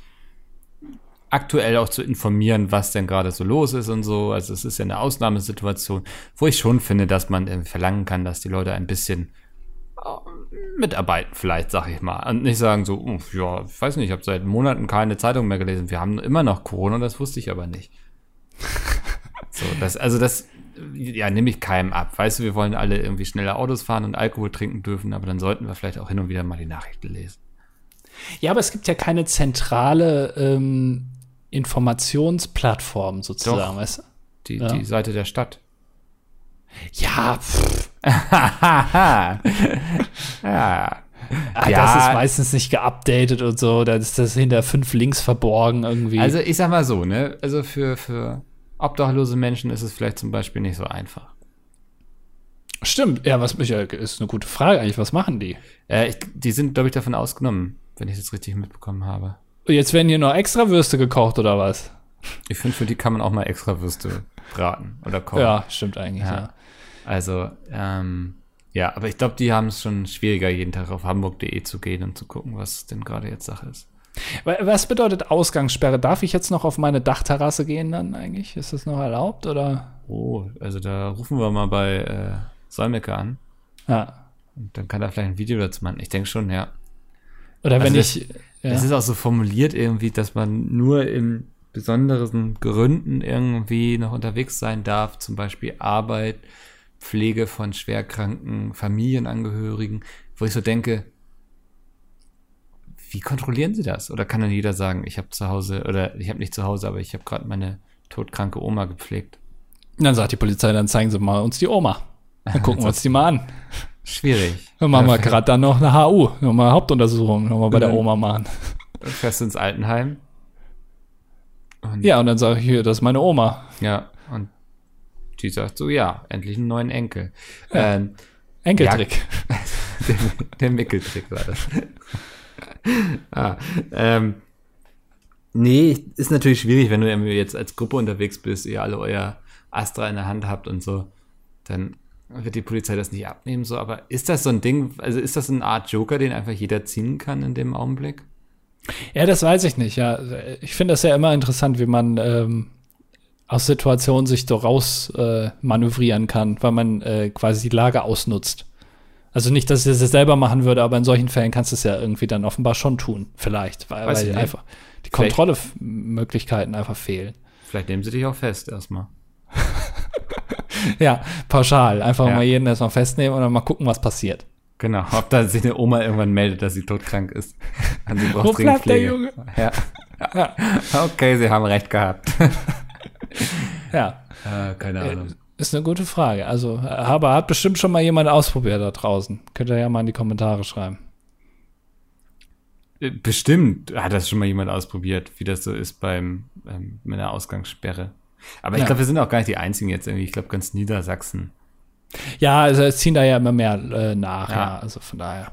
aktuell auch zu informieren, was denn gerade so los ist und so. Also es ist ja eine Ausnahmesituation, wo ich schon finde, dass man verlangen kann, dass die Leute ein bisschen äh, mitarbeiten, vielleicht, sag ich mal. Und nicht sagen so, "Uff, ja, ich weiß nicht, ich habe seit Monaten keine Zeitung mehr gelesen. Wir haben immer noch Corona, das wusste ich aber nicht. So, das, also das, ja, nehme ich keinem ab. Weißt du, wir wollen alle irgendwie schneller Autos fahren und Alkohol trinken dürfen, aber dann sollten wir vielleicht auch hin und wieder mal die Nachrichten lesen. Ja, aber es gibt ja keine zentrale ähm, Informationsplattform sozusagen, Doch. weißt du? Die, Ja. die Seite der Stadt. Ja, pff, ja. ah, Ja. das ist meistens nicht geupdatet und so. Da ist das hinter fünf Links verborgen irgendwie. Also ich sag mal so, ne? Also für, für obdachlose Menschen ist es vielleicht zum Beispiel nicht so einfach. Stimmt, ja, was mich ist eine gute Frage eigentlich. Was machen die? Äh, ich, die sind, glaube ich, davon ausgenommen, wenn ich das richtig mitbekommen habe. Jetzt werden hier noch extra Würste gekocht oder was? Ich finde, für die kann man auch mal extra Würste braten oder kochen. Ja, stimmt eigentlich, Ja. ja. Also, ähm, ja, aber ich glaube, die haben es schon schwieriger, jeden Tag auf hamburg.de zu gehen und zu gucken, was denn gerade jetzt Sache ist. Wa- Was bedeutet Ausgangssperre? Darf ich jetzt noch auf meine Dachterrasse gehen dann eigentlich? Ist das noch erlaubt oder? Oh, also da rufen wir mal bei äh, Solmecke an Ja. und dann kann er vielleicht ein Video dazu machen. Ich denke schon, ja. Oder wenn Also ich. Ja. Es ist auch so formuliert irgendwie, dass man nur in besonderen Gründen irgendwie noch unterwegs sein darf, zum Beispiel Arbeit, Pflege von schwerkranken Familienangehörigen, wo ich so denke, wie kontrollieren sie das? Oder kann dann jeder sagen, ich habe zu Hause, oder ich habe nicht zu Hause, aber ich habe gerade meine todkranke Oma gepflegt? dann sagt die Polizei, dann zeigen sie mal uns die Oma. Dann gucken wir uns die mal an. Schwierig. Dann machen wir Dann gerade dann noch eine HU, nochmal Hauptuntersuchung, nochmal bei der. Oma machen. fährst du ins Altenheim. Und Ja, und dann sage ich hier, das ist meine Oma. Ja, und die sagt so, ja, endlich einen neuen Enkel. Ja. Ähm, Enkeltrick. der, der Mickeltrick war das. ah, ähm, nee, ist natürlich schwierig, wenn du jetzt als Gruppe unterwegs bist, ihr alle euer Astra in der Hand habt und so, dann wird die Polizei das nicht abnehmen, so, aber ist das so ein Ding, also ist das eine Art Joker, den einfach jeder ziehen kann in dem Augenblick? Ja, das weiß ich nicht, ja. Ich finde das ja immer interessant, wie man ähm, aus Situationen sich so raus äh, manövrieren kann, weil man äh, quasi die Lage ausnutzt. Also nicht, dass ich das selber machen würde, aber in solchen Fällen kannst du es ja irgendwie dann offenbar schon tun, vielleicht, weil, weil einfach die Kontrollmöglichkeiten einfach fehlen. Vielleicht nehmen sie dich auch fest erstmal. Ja, pauschal. Einfach Ja. mal jeden erstmal festnehmen und dann mal gucken, was passiert. Genau, ob da sich eine Oma irgendwann meldet, dass sie todkrank ist. Und sie braucht Wo bleibt der. Junge? Ja. Okay, sie haben recht gehabt. Ja, Äh, keine Ahnung. ist eine gute Frage. Also, aber hat bestimmt schon mal jemand ausprobiert da draußen. Könnt ihr ja mal in die Kommentare schreiben. Äh, Bestimmt hat das schon mal jemand ausprobiert, wie das so ist beim ähm, mit einer Ausgangssperre. Aber ich Ja. glaube, wir sind auch gar nicht die Einzigen jetzt irgendwie. Ich glaube, ganz Niedersachsen. Ja, also es ziehen da ja immer mehr äh, nach, ja. Ja. Also von daher.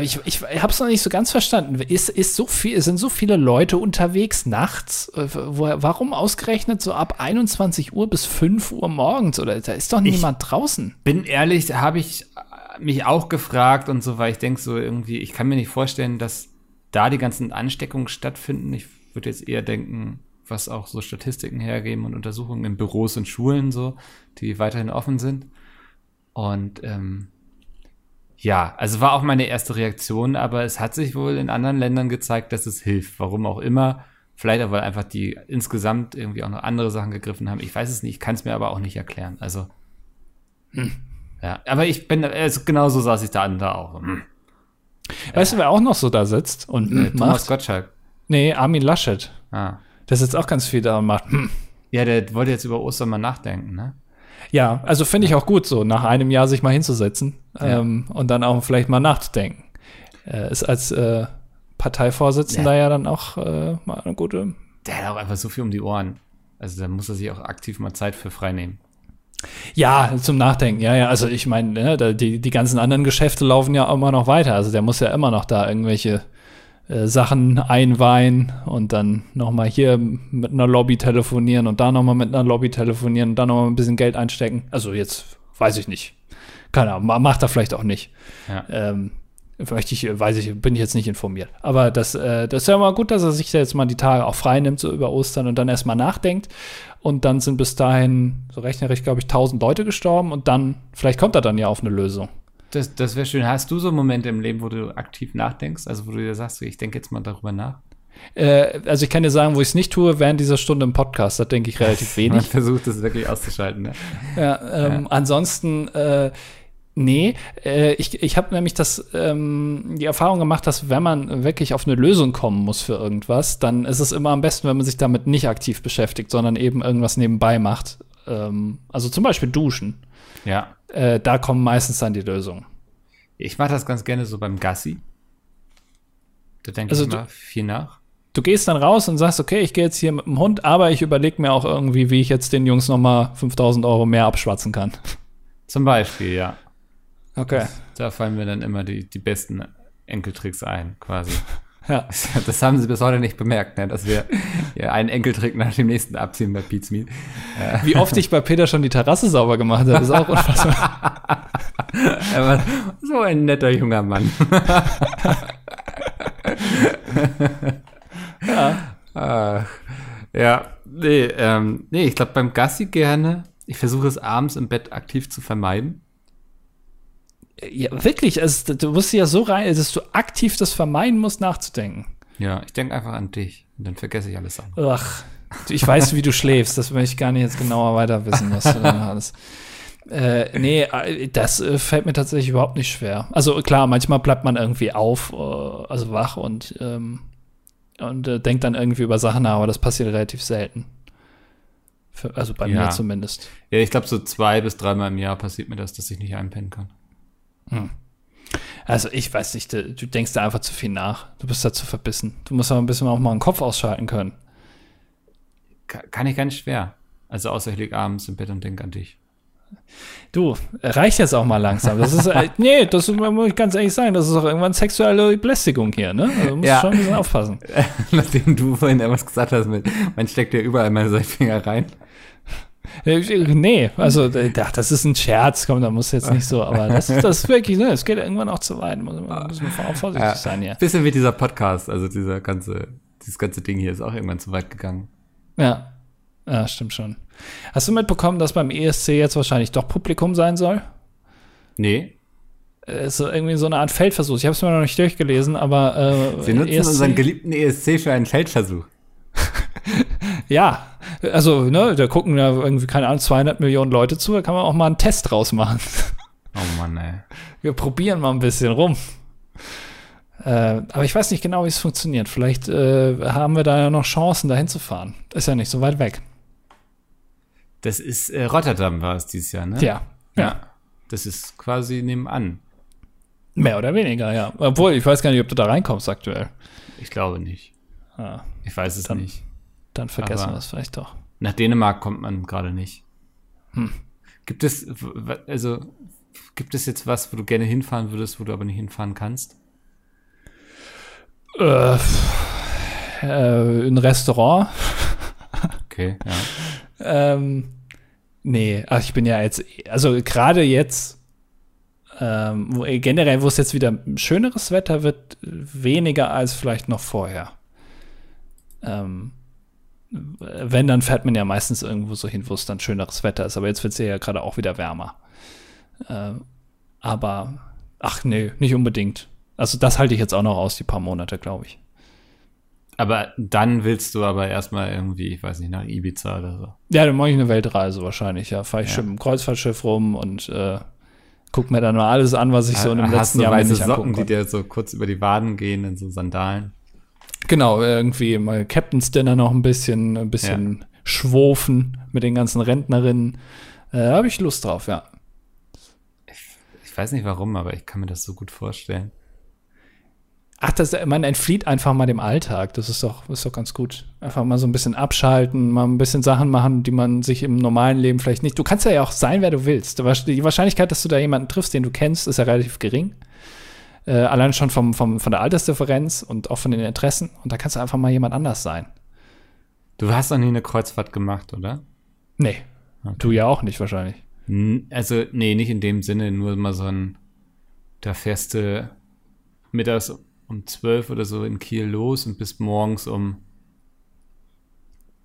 Ich ich, ich habe es noch nicht so ganz verstanden. Ist, ist so viel, sind so viele Leute unterwegs nachts? Äh, Wo, warum ausgerechnet so ab 21 Uhr bis 5 Uhr morgens? Oder da ist doch niemand draußen. Bin ehrlich, habe ich äh, mich auch gefragt und so, weil ich denke so irgendwie, ich kann mir nicht vorstellen, dass da die ganzen Ansteckungen stattfinden. Ich würde jetzt eher denken, was auch so Statistiken hergeben und Untersuchungen in Büros und Schulen so, die weiterhin offen sind. Und ähm, ja, also war auch meine erste Reaktion, aber es hat sich wohl in anderen Ländern gezeigt, dass es hilft. Warum auch immer. Vielleicht auch, weil einfach die insgesamt irgendwie auch noch andere Sachen gegriffen haben. Ich weiß es nicht, ich kann es mir aber auch nicht erklären. Also, ja, aber ich bin, also genau so saß ich da, da auch. Hm. Weißt du, wer auch noch so da sitzt und Äh, Thomas macht? Gottschalk. Nee, Armin Laschet. Ah. Der sitzt auch ganz viel da und macht. Hm. Ja, der wollte jetzt über Ostern mal nachdenken, ne? Ja, also finde ich auch gut, so nach einem Jahr sich mal hinzusetzen Ja. ähm, und dann auch vielleicht mal nachzudenken. Äh, ist als äh, Parteivorsitzender ja. dann auch äh, mal eine gute. Der hat auch einfach so viel um die Ohren. Also da muss er sich auch aktiv mal Zeit für frei nehmen. Ja, zum Nachdenken, ja, ja. Also ich meine, ne, die, die ganzen anderen Geschäfte laufen ja immer noch weiter. Also der muss ja immer noch da irgendwelche äh, Sachen einweihen und dann nochmal hier mit einer Lobby telefonieren und da nochmal mit einer Lobby telefonieren und da nochmal ein bisschen Geld einstecken. Also jetzt weiß ich nicht. Keine Ahnung, ma- macht er vielleicht auch nicht. Ja. Ähm, möchte ich, weiß ich, bin ich jetzt nicht informiert. Aber das, äh, das ist ja mal gut, dass er sich jetzt mal die Tage auch frei nimmt, so über Ostern und dann erstmal nachdenkt. Und dann sind bis dahin, so rechnerisch, glaube ich, 1000 Leute gestorben und dann, vielleicht kommt er dann ja auf eine Lösung. Das, das wäre schön. Hast du so Momente im Leben, wo du aktiv nachdenkst? Also wo du dir sagst, ich denke jetzt mal darüber nach? Äh, also ich kann dir sagen, wo ich es nicht tue, während dieser Stunde im Podcast, da denke ich relativ Man wenig. versucht es wirklich auszuschalten, ne? Ja, ähm, Ansonsten, äh, nee, äh, ich, ich habe nämlich das, ähm, die Erfahrung gemacht, dass wenn man wirklich auf eine Lösung kommen muss für irgendwas, dann ist es immer am besten, wenn man sich damit nicht aktiv beschäftigt, sondern eben irgendwas nebenbei macht. Ähm, also zum Beispiel duschen. Ja. Äh, da kommen meistens dann die Lösungen. Ich mache das ganz gerne so beim Gassi. Da denke Also ich du- mal viel nach. Du gehst dann raus und sagst, okay, ich gehe jetzt hier mit dem Hund, aber ich überlege mir auch irgendwie, wie ich jetzt den Jungs noch mal 5000 Euro mehr abschwatzen kann. Zum Beispiel, ja. Okay. Da fallen mir dann immer die, die besten Enkeltricks ein, quasi. Ja. Das haben sie bis heute nicht bemerkt, ne? dass wir ja, einen Enkeltrick nach dem nächsten abziehen bei Pete's Meat. Wie oft ich bei Peter schon die Terrasse sauber gemacht habe, ist auch unfassbar. Er war so ein netter junger Mann. ja. Ach, ja, nee, ähm, nee, ich glaube beim Gassi gerne. Ich versuche es abends im Bett aktiv zu vermeiden. Ja, wirklich, also, du musst ja so rein, dass du aktiv das vermeiden musst, nachzudenken. Ja, ich denke einfach an dich und dann vergesse ich alles andere. Ach, ich weiß, wie du schläfst, das möchte ich gar nicht jetzt genauer weiter wissen, was du da alles. Äh, nee, äh, das äh, fällt mir tatsächlich überhaupt nicht schwer. Also klar, manchmal bleibt man irgendwie auf, äh, also wach und, ähm, und äh, denkt dann irgendwie über Sachen nach, aber das passiert relativ selten. Für, also bei Ja. mir zumindest. Ja, ich glaube so zwei bis dreimal im Jahr passiert mir das, dass ich nicht einpennen kann. Also ich weiß nicht, du, du denkst da einfach zu viel nach. Du bist da zu verbissen. Du musst aber ein bisschen auch mal den Kopf ausschalten können. Ka- Kann ich ganz schwer. Also außer ich liege abends im Bett und denke an dich. Du, reicht jetzt auch mal langsam. Das ist, äh, nee, das muss ich ganz ehrlich sagen, das ist auch irgendwann sexuelle Belästigung hier, ne? Also du musst Ja. schon ein bisschen aufpassen. Nachdem du vorhin irgendwas gesagt hast mit, man steckt ja überall mal seinen Finger rein. Äh, Nee, also äh, ach, das ist ein Scherz, komm, da muss jetzt nicht so, aber das, das ist wirklich, ne, es geht irgendwann auch zu weit, muss man muss man vorsichtig Ja. sein hier. Bisschen wie dieser Podcast, also dieser ganze, dieses ganze Ding hier ist auch irgendwann zu weit gegangen. Ja. ja, stimmt schon. Hast du mitbekommen, dass beim ESC jetzt wahrscheinlich doch Publikum sein soll? Nee, Äh, ist irgendwie so eine Art Feldversuch. Ich habe es mir noch nicht durchgelesen, aber äh, wir nutzen ESC unseren geliebten ESC für einen Feldversuch. Ja, also, ne, da gucken ja irgendwie, keine Ahnung, 200 Millionen Leute zu, da kann man auch mal einen Test draus machen. Oh Mann, ey. Wir probieren mal ein bisschen rum. Äh, aber ich weiß nicht genau, wie es funktioniert. Vielleicht äh, haben wir da ja noch Chancen, da hinzufahren. Ist ja nicht so weit weg. Das ist äh, Rotterdam war es dieses Jahr, ne? Ja, ja. Ja. Das ist quasi nebenan. Mehr oder weniger, ja. Obwohl, ich weiß gar nicht, ob du da reinkommst aktuell. Ich glaube nicht. Ja, Ich weiß es Dann- nicht. Dann vergessen Aber- wir es vielleicht doch. Nach Dänemark kommt man gerade nicht. Hm. Gibt es, also, gibt es jetzt was, wo du gerne hinfahren würdest, wo du aber nicht hinfahren kannst? Äh, äh, ein Restaurant. Okay, ja. Ähm, nee, ach, ich bin ja jetzt, also gerade jetzt, ähm, wo, äh, generell, wo es jetzt wieder schöneres Wetter wird, weniger als vielleicht noch vorher. Ähm, wenn, dann fährt man ja meistens irgendwo so hin, wo es dann schöneres Wetter ist. Aber jetzt wird es ja gerade auch wieder wärmer. Ähm, aber, ach nee, nicht unbedingt. Also das halte ich jetzt auch noch aus, die paar Monate, glaube ich. Aber dann willst du aber erstmal irgendwie, ich weiß nicht, nach Ibiza oder so. Ja, dann mache ich eine Weltreise wahrscheinlich, ja. Fahre ich Ja. schön mit dem Kreuzfahrtschiff rum und äh, guck mir dann mal alles an, was ich so in dem letzten Jahr mir weiße nicht angucken Socken, die dir so kurz über die Waden gehen, in so Sandalen. Genau, irgendwie mal Captain's Dinner noch ein bisschen, ein bisschen schwofen mit den ganzen Rentnerinnen. Äh, Habe ich Lust drauf, ja. Ich weiß nicht warum, aber ich kann mir das so gut vorstellen. Ach, das, man entflieht einfach mal dem Alltag. Das ist doch, ist doch ganz gut. Einfach mal so ein bisschen abschalten, mal ein bisschen Sachen machen, die man sich im normalen Leben vielleicht nicht. Du kannst ja auch sein, wer du willst. Die Wahrscheinlichkeit, dass du da jemanden triffst, den du kennst, ist ja relativ gering. Äh, allein schon vom, vom, von der Altersdifferenz und auch von den Interessen. Und da kannst du einfach mal jemand anders sein. Du hast noch nie eine Kreuzfahrt gemacht, oder? Nee. Du ja auch nicht wahrscheinlich. Also, nee, nicht in dem Sinne, nur mal so ein, da fährst du mittags um 12 oder so in Kiel los und bis morgens um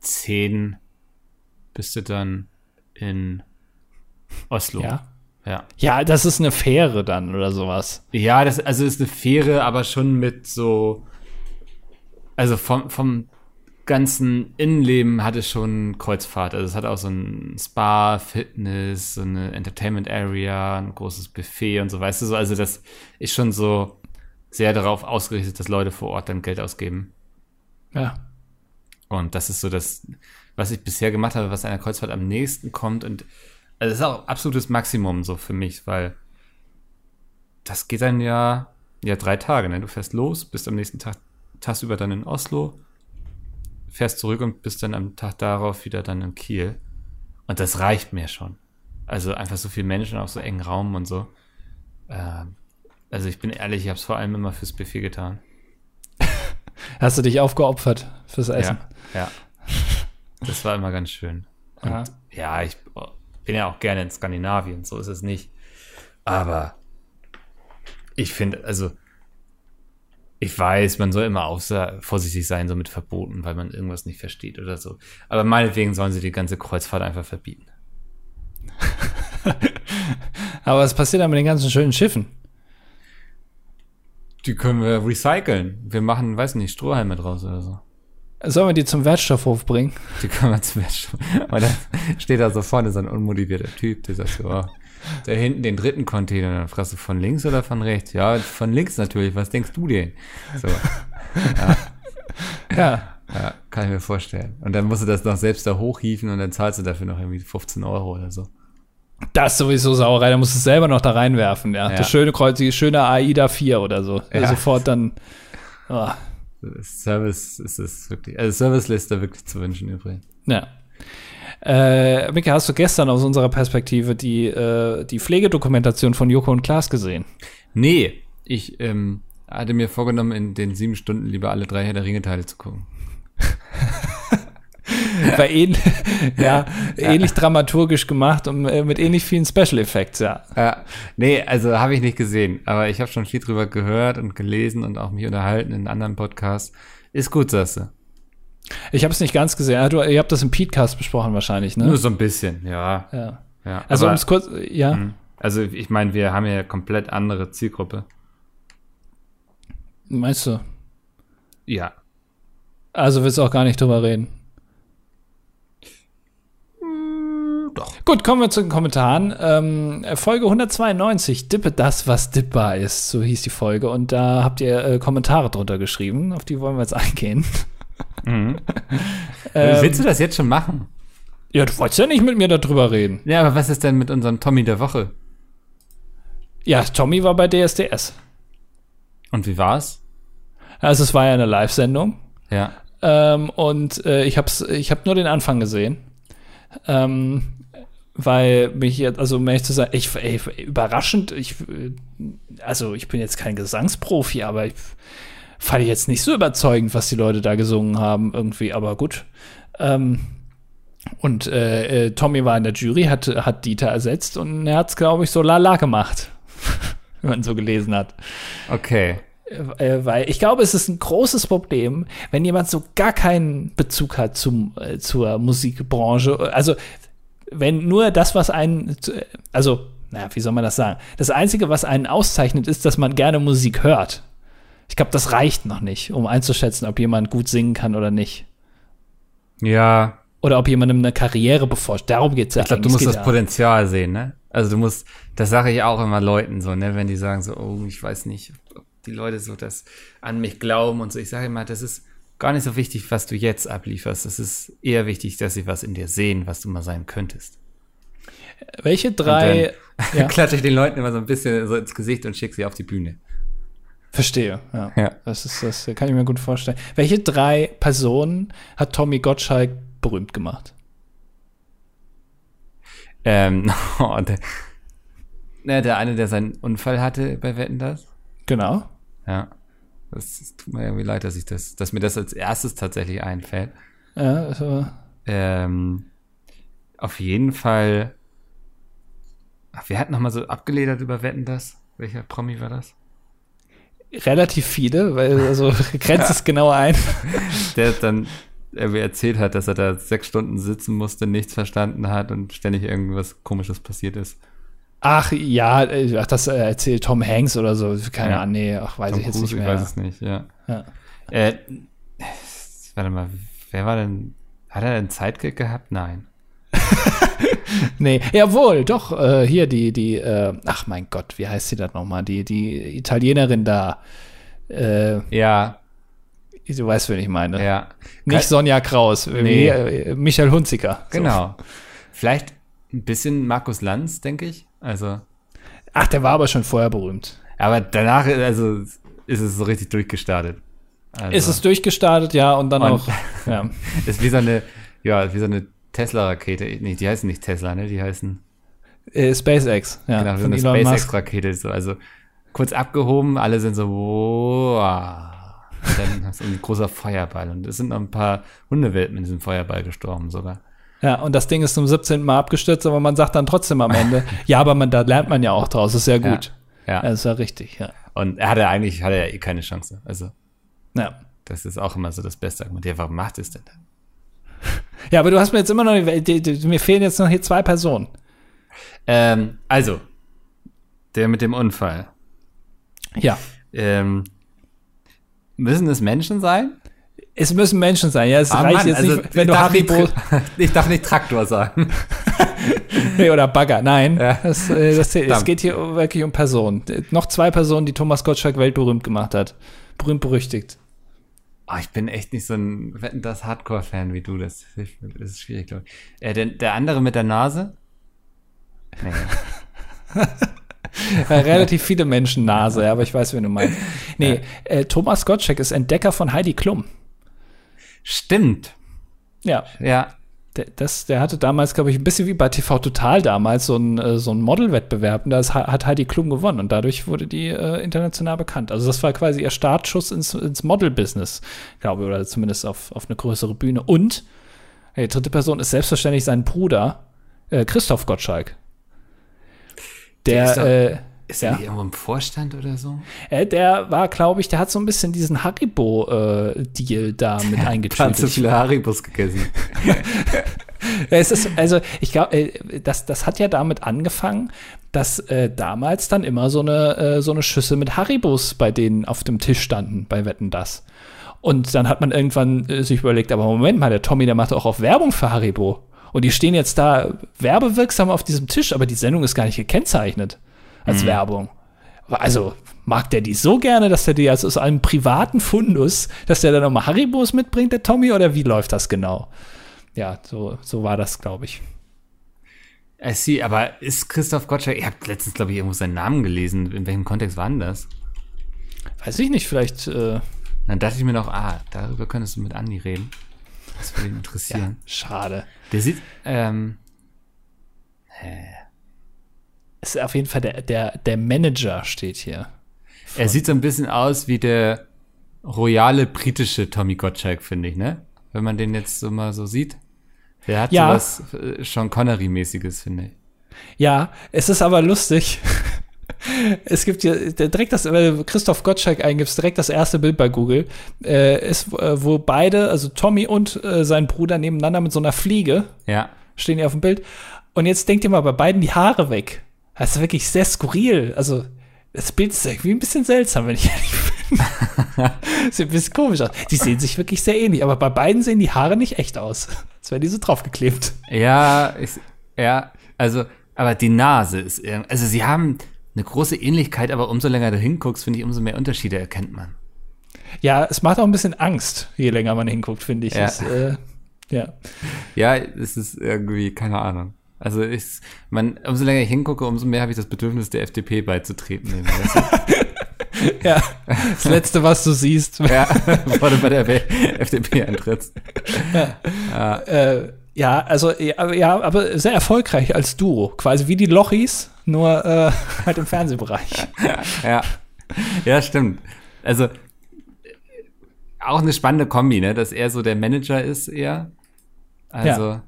10 bist du dann in Oslo. Ja. Ja, Ja, das ist eine Fähre dann oder sowas. ja das also ist eine Fähre, aber schon mit so, also vom, vom ganzen Innenleben hat es schon Kreuzfahrt. Also es hat auch so ein Spa, Fitness, so eine Entertainment Area, ein großes Buffet und so, weißt du so. Also das ist schon so sehr darauf ausgerichtet, dass Leute vor Ort dann Geld ausgeben. Ja. Und das ist so das, was ich bisher gemacht habe, was einer Kreuzfahrt am nächsten kommt. Und also das ist auch absolutes Maximum so für mich, weil das geht dann ja, ja drei Tage. Ne? Du fährst los, bist am nächsten Tag tagsüber dann in Oslo, fährst zurück und bist dann am Tag darauf wieder dann in Kiel. Und das reicht mir schon. Also einfach so viele Menschen auf so engen Raum und so. Ähm, also ich bin ehrlich, ich habe es vor allem immer fürs Buffet getan. Hast du dich aufgeopfert fürs Essen? Ja, ja. Das war immer ganz schön. Und Ja. ja, ich bin ja auch gerne in Skandinavien, so ist es nicht. Aber ich finde, also ich weiß, man soll immer außer vorsichtig sein, so mit Verboten, weil man irgendwas nicht versteht oder so. Aber meinetwegen sollen sie die ganze Kreuzfahrt einfach verbieten. Aber was passiert dann mit den ganzen schönen Schiffen? Die können wir recyceln. Wir machen, weiß nicht, Strohhalme draus oder so. Sollen wir die zum Wertstoffhof bringen? Die können wir zum Beispiel. Und dann steht da so vorne so ein unmotivierter Typ, der sagt so, oh, da hinten den dritten Container, dann fragst du von links oder von rechts? Ja, von links natürlich, was denkst du denn? So, Ja. ja, kann ich mir vorstellen. Und dann musst du das noch selbst da hochhieven und dann zahlst du dafür noch irgendwie 15 Euro oder so. Das ist sowieso Sauerei, da musst du es selber noch da reinwerfen, ja. Ja. Das schöne Kreuz, die schöne AIDA 4 oder so. Ja. Sofort dann. Oh, Service ist es wirklich, also Serviceliste wirklich zu wünschen übrigens. ja. Äh, Mika, hast du gestern aus unserer Perspektive die, äh, die Pflegedokumentation von Joko und Klaas gesehen? Nee, ich ähm, hatte mir vorgenommen, in den sieben Stunden lieber alle drei Herr der Ringe-Teile zu gucken. War ähn ja, ähnlich dramaturgisch gemacht und äh, mit ähnlich vielen Special Effects, ja. Ja, nee, also habe ich nicht gesehen, aber ich habe schon viel drüber gehört und gelesen und auch mich unterhalten in anderen Podcasts. Ist gut, sagst du. Ich habe es nicht ganz gesehen. Ja, Du, ihr habt das im Podcast besprochen wahrscheinlich, ne? Nur so ein bisschen, ja. Ja. ja. Also um es kurz, ja. mh, also ich meine, wir haben ja komplett andere Zielgruppe. Meinst du? Ja. Also willst du auch gar nicht drüber reden? Doch. Gut, kommen wir zu den Kommentaren. Ähm, Folge 192, Dippe das, was dippbar ist, so hieß die Folge. Und da habt ihr äh, Kommentare drunter geschrieben, auf die wollen wir jetzt eingehen. Mhm. Ähm, Willst du das jetzt schon machen? Ja, du wolltest ja nicht mit mir darüber reden. Ja, aber was ist denn mit unserem Tommy der Woche? Ja, Tommy war bei DSDS. Und wie war's? Also es war ja eine Live-Sendung. Ja. Ähm, und äh, ich hab's, ich hab nur den Anfang gesehen. Ähm, weil mich jetzt, also um ehrlich zu sein, ich, ey, überraschend, ich, äh, also ich bin jetzt kein Gesangsprofi, aber ich fand ich jetzt nicht so überzeugend, was die Leute da gesungen haben, irgendwie, aber gut. Ähm, und äh, äh, Tommy war in der Jury, hat, hat Dieter ersetzt und er hat's, glaube ich, so lala gemacht. Wenn man so gelesen hat. Okay. Äh, weil ich glaube, es ist ein großes Problem, wenn jemand so gar keinen Bezug hat zum, äh, zur Musikbranche. Also, wenn nur das, was einen, also, na, wie soll man das sagen? Das Einzige, was einen auszeichnet, ist, dass man gerne Musik hört. Ich glaube, das reicht noch nicht, um einzuschätzen, ob jemand gut singen kann oder nicht. Ja, Oder ob jemandem eine Karriere bevorsteht. Darum geht's ja Ich glaube, du musst Es das geht ja- Potenzial sehen, ne? Also du musst, das sage ich auch immer Leuten so, ne, wenn die sagen so, oh, ich weiß nicht, ob die Leute so das an mich glauben und so. Ich sage immer, das ist gar nicht so wichtig, was du jetzt ablieferst. Es ist eher wichtig, dass sie was in dir sehen, was du mal sein könntest. Welche drei. Ja. Klatsche ich den Leuten immer so ein bisschen so ins Gesicht und schicke sie auf die Bühne. Verstehe, ja. Ja. Das ist, das kann ich mir gut vorstellen. Welche drei Personen hat Tommy Gottschalk berühmt gemacht? Ähm, oh, der, ne, der eine, der seinen Unfall hatte bei Wetten das. Genau. Ja. Das, tut mir irgendwie leid, dass ich das, dass mir das als erstes tatsächlich einfällt. Ja, also, Ähm, auf jeden Fall. Ach, wer hat nochmal so abgeledert über Wetten das? Welcher Promi war das? relativ viele, weil also grenzt es genau ein. Der dann irgendwie erzählt hat, dass er da sechs Stunden sitzen musste, nichts verstanden hat und ständig irgendwas Komisches passiert ist. Ach ja, äh, ach, das äh, erzählt Tom Hanks oder so. Keine Ja. Ahnung, nee, ach, weiß Tom ich jetzt Cruise, nicht Ich mehr. weiß es nicht, ja. Ja. Äh, warte mal, wer war denn. Hat er einen Sidekick gehabt? Nein. Nee, jawohl, doch, äh, hier die, die, äh, ach mein Gott, wie heißt sie das nochmal? Die, die Italienerin da. Äh, Ja, du weißt, wen ich meine. ja. Nicht Sonja Kraus, Nee. Michael Hunziker. So. Genau. Vielleicht ein bisschen Markus Lanz, denke ich. Also, Ach, der war aber schon vorher berühmt. Aber danach, also, ist es so richtig durchgestartet. Also, Ist es durchgestartet, ja, und dann Und- auch, ja. ist wie so eine, ja, wie so eine Tesla-Rakete. Nee, die heißen nicht Tesla, ne? Die heißen, Äh, SpaceX, ja, genau, wie so von eine. SpaceX-Rakete. So, also, kurz abgehoben, alle sind so, wow. Und dann hast du ein großer Feuerball. Und es sind noch ein paar Hundewelpen in diesem Feuerball gestorben sogar. Ja, und das Ding ist zum 17. Mal abgestürzt, aber man sagt dann trotzdem am Ende, ja, aber man, da lernt man ja auch draus, ist ja gut. Ja. Das ist ja richtig, ja. Und er hatte eigentlich, hatte er eh keine Chance. Also, Ja. das ist auch immer so das beste Argument. Ja, warum macht es denn dann? Ja, aber du hast mir jetzt immer noch, die, die, mir fehlen jetzt noch hier zwei Personen. Ähm, also, der mit dem Unfall. Ja. Ähm, müssen es Menschen sein? Es müssen Menschen sein, ja. Es Ah, reicht Mann, jetzt also, nicht, wenn ich du darf nicht Haribo Tra- ich darf nicht Traktor sagen. nee, oder Bagger. Nein, Ja. das, äh, das, es geht hier wirklich um Personen. Noch zwei Personen, die Thomas Gottschalk weltberühmt gemacht hat. Berühmt berüchtigt. Oh, ich bin echt nicht so ein Wetten, das Hardcore-Fan wie du. Das, das ist schwierig, glaube ich. Äh, der, der andere mit der Nase? Nee. Relativ viele Menschen Nase, aber ich weiß, wen du meinst. Nee, äh, Thomas Gottschalk ist Entdecker von Heidi Klum. Stimmt. Ja, Ja. der, das, der hatte damals, glaube ich, ein bisschen wie bei TV Total damals so ein, äh, so ein Model-Wettbewerb und da hat Heidi Klum gewonnen und dadurch wurde die äh, international bekannt. Also das war quasi ihr Startschuss ins, ins Model-Business, glaube ich, oder zumindest auf, auf eine größere Bühne. Und die dritte Person ist selbstverständlich sein Bruder, äh, Christoph Gottschalk. Der Der, Ist Ja. er irgendwo im Vorstand oder so? äh, der war, glaube ich, der hat so ein bisschen diesen Haribo-Deal da mit Hat zu eingetütet. viele Haribus gegessen. Es ist, also, ich glaube, äh, das, das hat ja damit angefangen, dass äh, damals dann immer so eine, äh, so eine Schüssel mit Haribos bei denen auf dem Tisch standen, bei Wetten das. Und dann hat man irgendwann äh, sich überlegt, aber Moment mal, der Tommy, der macht auch Werbung für Haribo. Und die stehen jetzt da werbewirksam auf diesem Tisch, aber die Sendung ist gar nicht gekennzeichnet als Werbung. Also mag der die so gerne, dass der die also aus einem privaten Fundus, dass der dann nochmal Haribos mitbringt, der Tommy, oder wie läuft das genau? Ja, so, so war das, glaube ich. I see, aber ist Christoph Gottschalk, ihr habt letztens, glaube ich, irgendwo seinen Namen gelesen. In welchem Kontext war denn das? Weiß ich nicht, vielleicht, äh, Dann dachte ich mir noch, ah, darüber könntest du mit Andi reden. Das würde ihn interessieren. schade. Der sieht, ähm, Ist auf jeden Fall der, der, der Manager steht hier. er sieht so ein bisschen aus wie der royale britische Tommy Gottschalk, finde ich, ne? Wenn man den jetzt so mal so sieht. Der hat Ja. sowas äh, Sean Connery-mäßiges, finde ich. Ja, es ist aber lustig. Es gibt hier direkt das, wenn du Christoph Gottschalk eingibst, direkt das erste Bild bei Google, äh, ist, äh, wo beide, also Tommy und äh, sein Bruder nebeneinander mit so einer Fliege Ja. stehen hier auf dem Bild. Und jetzt denkt ihr mal bei beiden die Haare weg. Das ist wirklich sehr skurril. Also, das Bild ist irgendwie ein bisschen seltsam, wenn ich ehrlich bin. Sieht ein bisschen komisch aus. Die sehen sich wirklich sehr ähnlich, aber bei beiden sehen die Haare nicht echt aus. Als wären die so draufgeklebt. Ja, ich, ja, also, aber die Nase ist, irg- also sie haben eine große Ähnlichkeit, aber umso länger du hinguckst, finde ich, umso mehr Unterschiede erkennt man. Ja, es macht auch ein bisschen Angst, je länger man hinguckt, finde ich. Ja. Es, äh, ja. Ja, es ist irgendwie, keine Ahnung. Also ich, man, umso länger ich hingucke, umso mehr habe ich das Bedürfnis, der FDP beizutreten. ja. Das Letzte, was du siehst. ja, bevor du bei der FDP eintrittst. äh, ja, also, ja, aber- ja, aber sehr erfolgreich als Duo. Quasi wie die Lochis, nur äh, halt im Fernsehbereich. Ja, ja, stimmt. Also auch eine spannende Kombi, ne, dass er so der Manager ist eher. Also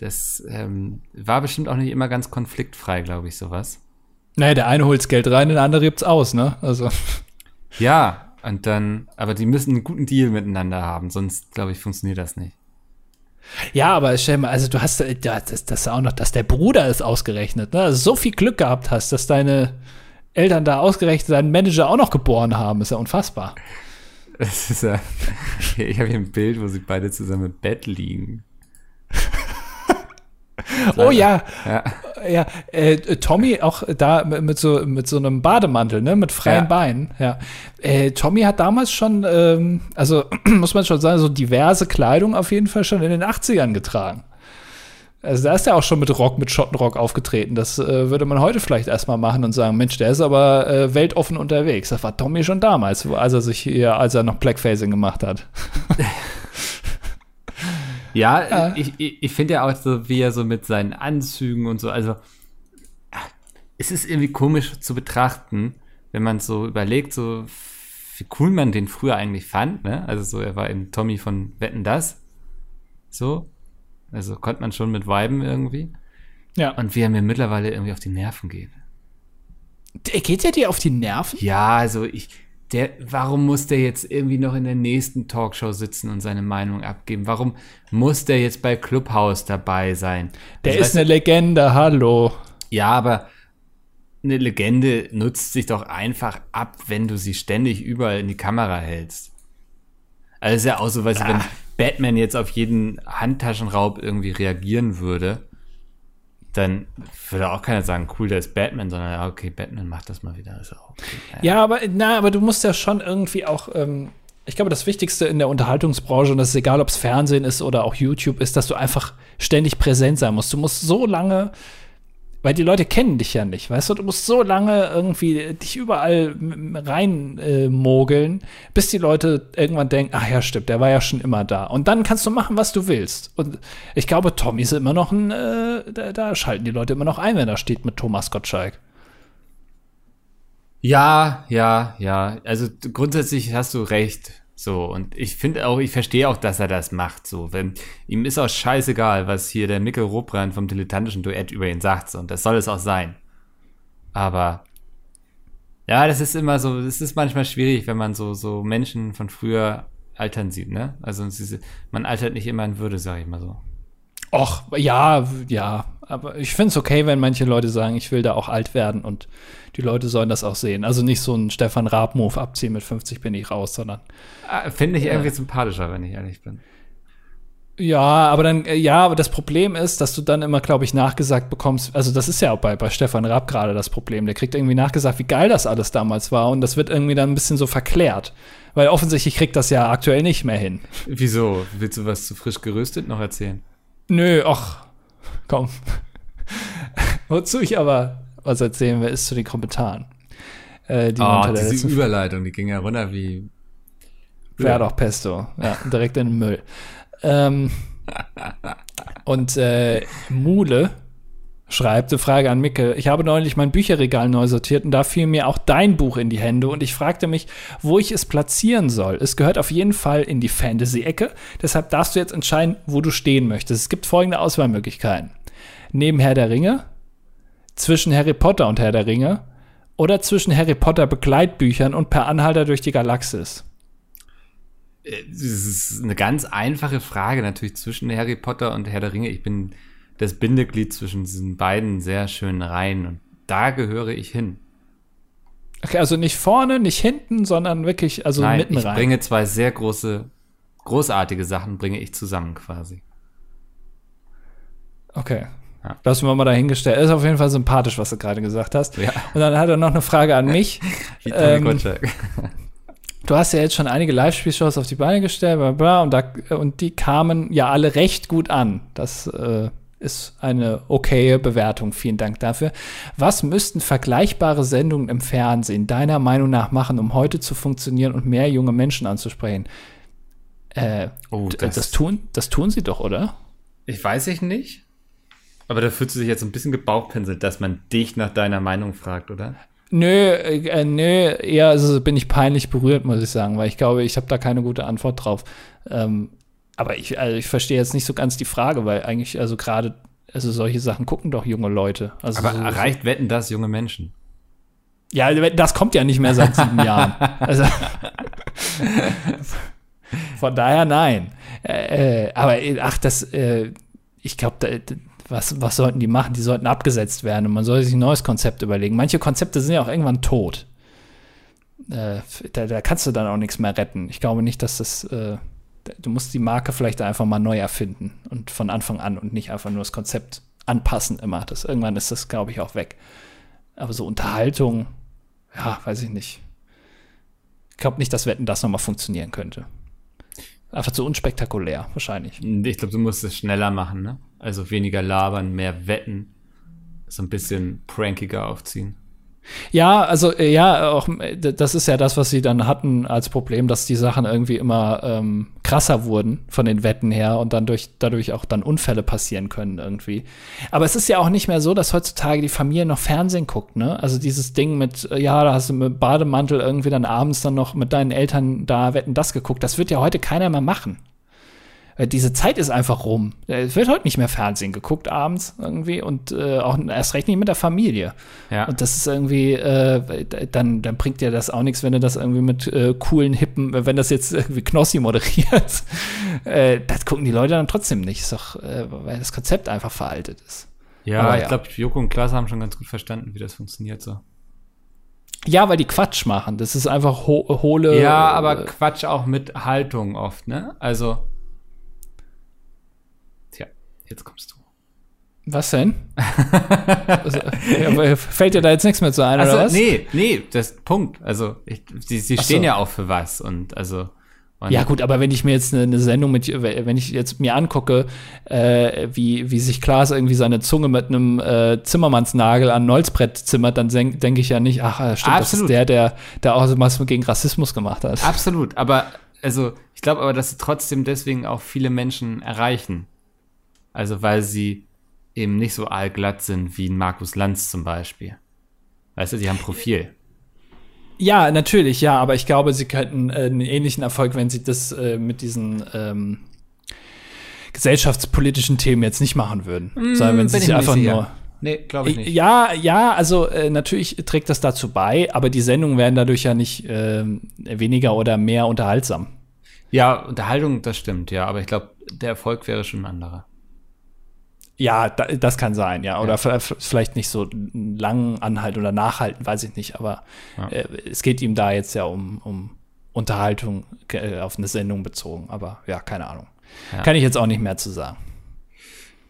das ähm, war bestimmt auch nicht immer ganz konfliktfrei, glaube ich, sowas. Naja, der eine holt's Geld rein, der andere gibt's aus, ne? Also, Ja, und dann, aber die müssen einen guten Deal miteinander haben, sonst, glaube ich, funktioniert das nicht. ja, aber stell mal, also du hast, äh, ja, das, das auch noch, dass der Bruder ist ausgerechnet, ne? Also so viel Glück gehabt hast, dass deine Eltern da ausgerechnet deinen Manager auch noch geboren haben, ist ja unfassbar. Das ist ja, ich habe hier ein Bild, wo sie beide zusammen im Bett liegen. Oh ja, Ja, ja, äh, Tommy auch da mit, so mit so einem Bademantel, ne, mit freien Ja. Beinen. Ja, äh, Tommy hat damals schon, ähm, also muss man schon sagen, so diverse Kleidung auf jeden Fall schon in den 80ern getragen. Also da ist er auch schon mit Rock, mit Schottenrock aufgetreten. Das äh, würde man heute vielleicht erstmal machen und sagen, Mensch, der ist aber äh, weltoffen unterwegs. Das war Tommy schon damals, als er sich hier, als er noch Blackfacing gemacht hat. ja, ja, ich, ich, ich finde ja auch so, wie er so mit seinen Anzügen und so, also es ist irgendwie komisch zu betrachten, wenn man so überlegt, so wie cool man den früher eigentlich fand, ne? Also so, er war in Tommy von Wetten das. So. Also konnte man schon mit viben irgendwie. Ja. Und wie er mir mittlerweile irgendwie auf die Nerven geht. Geht er dir auf die Nerven? Ja, also ich, der, warum muss der jetzt irgendwie noch in der nächsten Talkshow sitzen und seine Meinung abgeben? Warum muss der jetzt bei Clubhouse dabei sein? Der also, ist eine Legende, hallo. Ja, aber eine Legende nutzt sich doch einfach ab, wenn du sie ständig überall in die Kamera hältst. Also ist ja auch so, weißt du, wenn ah. Batman jetzt auf jeden Handtaschenraub irgendwie reagieren würde, dann würde auch keiner sagen, cool, der ist Batman, sondern ja, okay, Batman macht das mal wieder. Auch okay. ja. ja, aber na, aber du musst ja schon irgendwie auch, ähm, ich glaube, das Wichtigste in der Unterhaltungsbranche, und das ist egal, ob es Fernsehen ist oder auch YouTube, ist, dass du einfach ständig präsent sein musst. Du musst so lange weil die Leute kennen dich ja nicht, weißt du? Du musst so lange irgendwie dich überall rein äh, bis die Leute irgendwann denken, ach ja, stimmt, der war ja schon immer da. Und dann kannst du machen, was du willst. Und ich glaube, Tommy ist immer noch ein, äh, da, da, schalten die Leute immer noch ein, wenn er steht mit Thomas Gottschalk. Ja, ja, ja. Also grundsätzlich hast du recht. So, und ich finde auch, ich verstehe auch, dass er das macht. So, wenn ihm ist auch scheißegal, was hier der Mikkel Robrand vom dilettantischen Duett über ihn sagt. So, und das soll es auch sein. Aber ja, das ist immer so, das ist manchmal schwierig, wenn man so, so Menschen von früher altern sieht, ne? Also man altert nicht immer in Würde, sag ich mal so. Och, ja, ja. Aber ich finde es okay, wenn manche Leute sagen, ich will da auch alt werden und die Leute sollen das auch sehen. Also nicht so ein Stefan Raab-Move abziehen, mit 50 bin ich raus, sondern. Ah, finde ich irgendwie äh, sympathischer, wenn ich ehrlich bin. Ja, aber dann, äh, ja, aber das Problem ist, dass du dann immer, glaube ich, nachgesagt bekommst, also das ist ja auch bei, bei Stefan Raab gerade das Problem, der kriegt irgendwie nachgesagt, wie geil das alles damals war und das wird irgendwie dann ein bisschen so verklärt. Weil offensichtlich kriegt das ja aktuell nicht mehr hin. Wieso? Willst du was zu frisch geröstet noch erzählen? Nö, ach, komm. Wozu ich aber was erzählen will, ist zu den Kommentaren. Äh, die oh, diese Überleitung, die ging ja runter wie. Wäre doch Pesto. Ja, direkt in den Müll. Ähm, und äh, Mule schreibt, eine Frage an Micke. Ich habe neulich mein Bücherregal neu sortiert und da fiel mir auch dein Buch in die Hände und ich fragte mich, wo ich es platzieren soll. Es gehört auf jeden Fall in die Fantasy-Ecke, deshalb darfst du jetzt entscheiden, wo du stehen möchtest. Es gibt folgende Auswahlmöglichkeiten. Neben Herr der Ringe, zwischen Harry Potter und Herr der Ringe oder zwischen Harry Potter Begleitbüchern und Per Anhalter durch die Galaxis. Äh, das ist eine ganz einfache Frage natürlich zwischen Harry Potter und Herr der Ringe. Ich bin das Bindeglied zwischen diesen beiden sehr schönen Reihen. Und da gehöre ich hin. Okay, also nicht vorne, nicht hinten, sondern wirklich, also Nein, mitten ich rein. bringe zwei sehr große, großartige Sachen, bringe ich zusammen quasi. Okay. Ja. Lassen wir mal dahingestellt. Ist auf jeden Fall sympathisch, was du gerade gesagt hast. Ja. Und dann hat er noch eine Frage an mich. Wie ähm, du hast ja jetzt schon einige Live-Spielshows auf die Beine gestellt, bla bla, und, da, und die kamen ja alle recht gut an. Das äh, ist eine okaye Bewertung. Vielen Dank dafür. Was müssten vergleichbare Sendungen im Fernsehen deiner Meinung nach machen, um heute zu funktionieren und mehr junge Menschen anzusprechen? Äh, oh, das, das, tun, das tun sie doch, oder? Ich weiß ich nicht. Aber da fühlst du dich jetzt ein bisschen gebauchpinselt, dass man dich nach deiner Meinung fragt, oder? Nö, äh, nö, eher also bin ich peinlich berührt, muss ich sagen, weil ich glaube, ich habe da keine gute Antwort drauf. Ähm, aber ich, also ich verstehe jetzt nicht so ganz die Frage, weil eigentlich, also gerade, also solche Sachen gucken doch junge Leute. Also aber so, erreicht Wetten das junge Menschen? Ja, das kommt ja nicht mehr seit sieben Jahren. Also, von daher nein. Äh, äh aber ach, das, äh, ich glaube, was, was sollten die machen? Die sollten abgesetzt werden und man soll sich ein neues Konzept überlegen. Manche Konzepte sind ja auch irgendwann tot. Äh, da, da, kannst du dann auch nichts mehr retten. Ich glaube nicht, dass das äh, du musst die Marke vielleicht einfach mal neu erfinden und von Anfang an und nicht einfach nur das Konzept anpassen immer. Das, irgendwann ist das, glaube ich, auch weg. Aber so Unterhaltung, ja, weiß ich nicht. Ich glaube nicht, dass Wetten das nochmal funktionieren könnte. Einfach zu unspektakulär, wahrscheinlich. Ich glaube, du musst es schneller machen, ne? Also weniger labern, mehr wetten, so ein bisschen prankiger aufziehen. Ja, also äh, ja, auch äh, das ist ja das, was sie dann hatten als Problem, dass die Sachen irgendwie immer ähm, krasser wurden von den Wetten her und dann durch, dadurch auch dann Unfälle passieren können irgendwie. Aber es ist ja auch nicht mehr so, dass heutzutage die Familie noch Fernsehen guckt, ne? Also dieses Ding mit, äh, ja, da hast du mit Bademantel irgendwie dann abends dann noch mit deinen Eltern da Wetten das geguckt. Das wird ja heute keiner mehr machen. Äh, diese Zeit ist einfach rum. Es wird heute nicht mehr Fernsehen geguckt abends irgendwie und äh, auch erst recht nicht mit der Familie. Ja. Und das ist irgendwie, äh, dann, dann bringt dir das auch nichts, wenn du das irgendwie mit äh, coolen, hippen, wenn das jetzt irgendwie Knossi moderiert. äh, das gucken die Leute dann trotzdem nicht. Ist doch, äh, weil das Konzept einfach veraltet ist. Ja, Aber ich ja. glaube, Joko und Klaas haben schon ganz gut verstanden, wie das funktioniert so. Ja, weil die Quatsch machen. Das ist einfach ho hohle. Ja, aber Quatsch auch mit Haltung oft, ne? Also Jetzt kommst du. Was denn? also, fällt dir da jetzt nichts mehr zu ein, also, oder was? Nee, nee, das Punkt. Also, ich, sie, sie stehen so. ja auch für was und also. Und ja, gut, aber wenn ich mir jetzt eine, eine, Sendung mit, wenn ich jetzt mir angucke, äh, wie, wie sich Klaas irgendwie seine Zunge mit einem äh, Zimmermannsnagel an Nolzbrett zimmert, dann denke ich ja nicht, ach, stimmt, Absolut. das ist der, der, der auch was gegen Rassismus gemacht hat. Absolut, aber, also, ich glaube aber, dass sie trotzdem deswegen auch viele Menschen erreichen. Also weil sie eben nicht so allglatt sind wie ein Markus Lanz zum Beispiel. Weißt du, die haben Profil. Ja, natürlich, ja, aber ich glaube, sie könnten äh, einen ähnlichen Erfolg, wenn sie das äh, mit diesen ähm, gesellschaftspolitischen Themen jetzt nicht machen würden. Mm, sondern wenn sie sich einfach nur. Nee, glaube ich nicht. Ja, ja, also äh, natürlich trägt das dazu bei, aber die Sendungen werden dadurch ja nicht äh, weniger oder mehr unterhaltsam. Ja, Unterhaltung, das stimmt, ja, aber ich glaube, der Erfolg wäre schon ein anderer. Ja, da, das kann sein, ja. Oder ja. vielleicht nicht so lang anhalten oder nachhalten, weiß ich nicht. Aber ja. äh, es geht ihm da jetzt ja um, um Unterhaltung äh, auf eine Sendung bezogen. Aber ja, keine Ahnung. Ja. Kann ich jetzt auch nicht mehr zu sagen.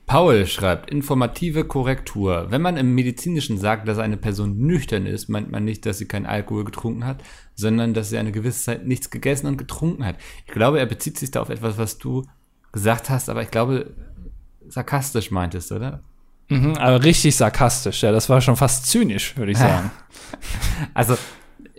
Paul schreibt, informative Korrektur. Wenn man im Medizinischen sagt, dass eine Person nüchtern ist, meint man nicht, dass sie keinen Alkohol getrunken hat, sondern dass sie eine gewisse Zeit nichts gegessen und getrunken hat. Ich glaube, er bezieht sich da auf etwas, was du gesagt hast, aber ich glaube, sarkastisch meintest, oder? Mhm, aber richtig sarkastisch, ja. Das war schon fast zynisch, würde ich sagen. also,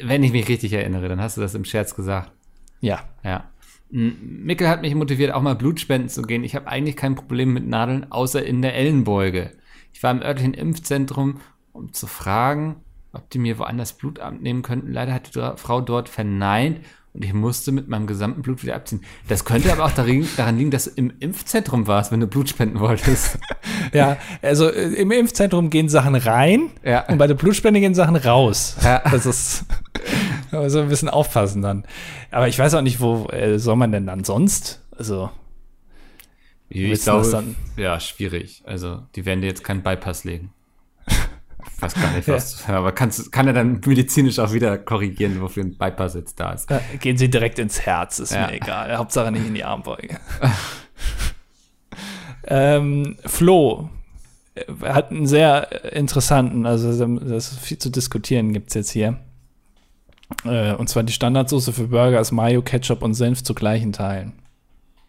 wenn ich mich richtig erinnere, dann hast du das im Scherz gesagt. Ja. Ja. Mickel hat mich motiviert, auch mal Blutspenden zu gehen. Ich habe eigentlich kein Problem mit Nadeln, außer in der Ellenbeuge. Ich war im örtlichen Impfzentrum, um zu fragen, ob die mir woanders Blut abnehmen könnten. Leider hat die Frau dort verneint und ich musste mit meinem gesamten Blut wieder abziehen. Das könnte aber auch darin, daran liegen, dass du im Impfzentrum warst, wenn du Blut spenden wolltest. ja, also äh, im Impfzentrum gehen Sachen rein ja. und bei der Blutspende gehen Sachen raus. Ja. Das ist also ein bisschen aufpassen dann. Aber ich weiß auch nicht, wo äh, soll man denn dann sonst? Also ich glaube, ja, schwierig. Also die werden dir jetzt keinen Bypass legen. Weiß gar nicht, was. Ja. Aber kannst, kann er dann medizinisch auch wieder korrigieren, wofür ein Bypass jetzt da ist? Gehen Sie direkt ins Herz, ist ja. mir egal. Hauptsache nicht in die Armbeuge. ähm, Flo äh, hat einen sehr interessanten, also das viel zu diskutieren gibt es jetzt hier. Äh, und zwar die Standardsoße für Burger ist Mayo, Ketchup und Senf zu gleichen Teilen.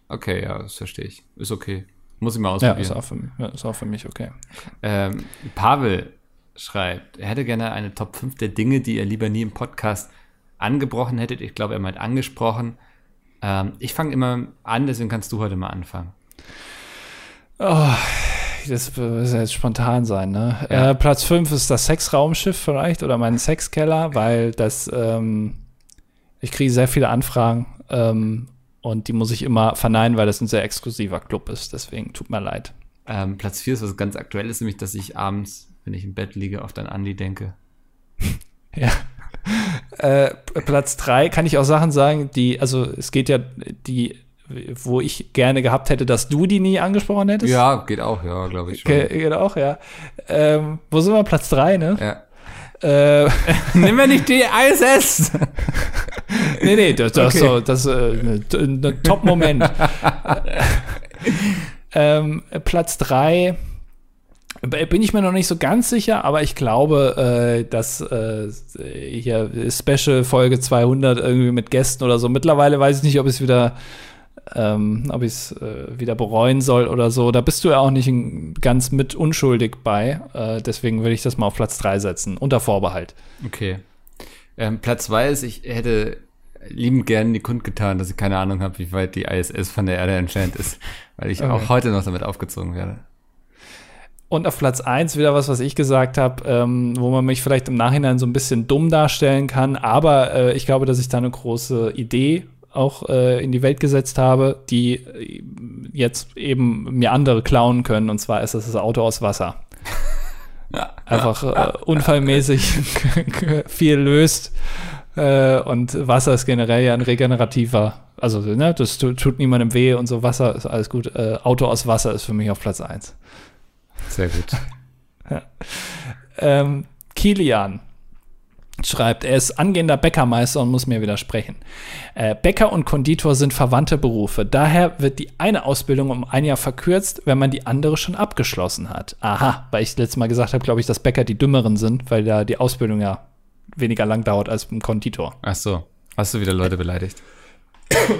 Okay, ja, das verstehe ich. Ist okay. Muss ich mal ausprobieren. Ja, ist auch für mich, ist auch für mich okay. Ähm, Pavel schreibt, er hätte gerne eine Top 5 der Dinge, die ihr lieber nie im Podcast angebrochen hättet. Ich glaube, er meint angesprochen. Ähm, ich fange immer an, deswegen kannst du heute mal anfangen. Oh, das muss ja jetzt spontan sein, ne? Ja. Äh, Platz 5 ist das Sexraumschiff vielleicht oder mein Sexkeller, weil das, ähm, ich kriege sehr viele Anfragen ähm, und die muss ich immer verneinen, weil das ein sehr exklusiver Club ist. Deswegen tut mir leid. Ähm, Platz 4 ist was ganz Aktuelles, nämlich, dass ich abends wenn ich im Bett liege, oft an Andi denke. ja. Äh, Platz drei kann ich auch Sachen sagen, die, also es geht ja, die, wo ich gerne gehabt hätte, dass du die nie angesprochen hättest. Ja, geht auch, ja, glaube ich schon. Ge geht auch, ja. Ähm, wo sind wir? Platz drei, ne? Ja. Äh, Nimm mir nicht die ISS! nee, nee, das, das, okay. so, das ist äh, ein Top-Moment. ähm, Platz drei bin ich mir noch nicht so ganz sicher, aber ich glaube, äh, dass äh, hier Special Folge 200 irgendwie mit Gästen oder so. Mittlerweile weiß ich nicht, ob ich es wieder ähm, ob ich es äh, wieder bereuen soll oder so. Da bist du ja auch nicht ganz mit unschuldig bei. Äh, deswegen würde ich das mal auf Platz 3 setzen, unter Vorbehalt. Okay. Ähm, Platz 2 ist, ich hätte liebend gern die Kund getan, dass ich keine Ahnung habe, wie weit die ISS von der Erde entfernt ist, weil ich okay. auch heute noch damit aufgezogen werde. Und auf Platz 1 wieder was, was ich gesagt habe, ähm, wo man mich vielleicht im Nachhinein so ein bisschen dumm darstellen kann. Aber äh, ich glaube, dass ich da eine große Idee auch äh, in die Welt gesetzt habe, die äh, jetzt eben mir andere klauen können. Und zwar ist das das Auto aus Wasser. Einfach äh, unfallmäßig viel löst. Äh, und Wasser ist generell ja ein regenerativer. Also, ne, das tut niemandem weh und so. Wasser ist alles gut. Äh, Auto aus Wasser ist für mich auf Platz 1. Sehr gut. ja. ähm, Kilian schreibt, er ist angehender Bäckermeister und muss mir widersprechen. Äh, Bäcker und Konditor sind verwandte Berufe. Daher wird die eine Ausbildung um ein Jahr verkürzt, wenn man die andere schon abgeschlossen hat. Aha, weil ich letztes Mal gesagt habe, glaube ich, dass Bäcker die dümmeren sind, weil da die Ausbildung ja weniger lang dauert als beim Konditor. Ach so, hast du wieder Leute beleidigt?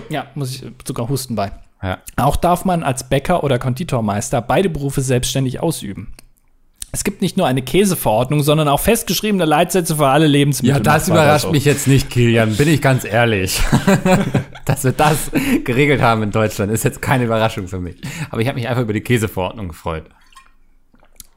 ja, muss ich sogar husten bei. Ja. Auch darf man als Bäcker oder Konditormeister beide Berufe selbstständig ausüben. Es gibt nicht nur eine Käseverordnung, sondern auch festgeschriebene Leitsätze für alle Lebensmittel. Ja, das überrascht mich jetzt nicht, Kilian, bin ich ganz ehrlich. Dass wir das geregelt haben in Deutschland, ist jetzt keine Überraschung für mich. Aber ich habe mich einfach über die Käseverordnung gefreut.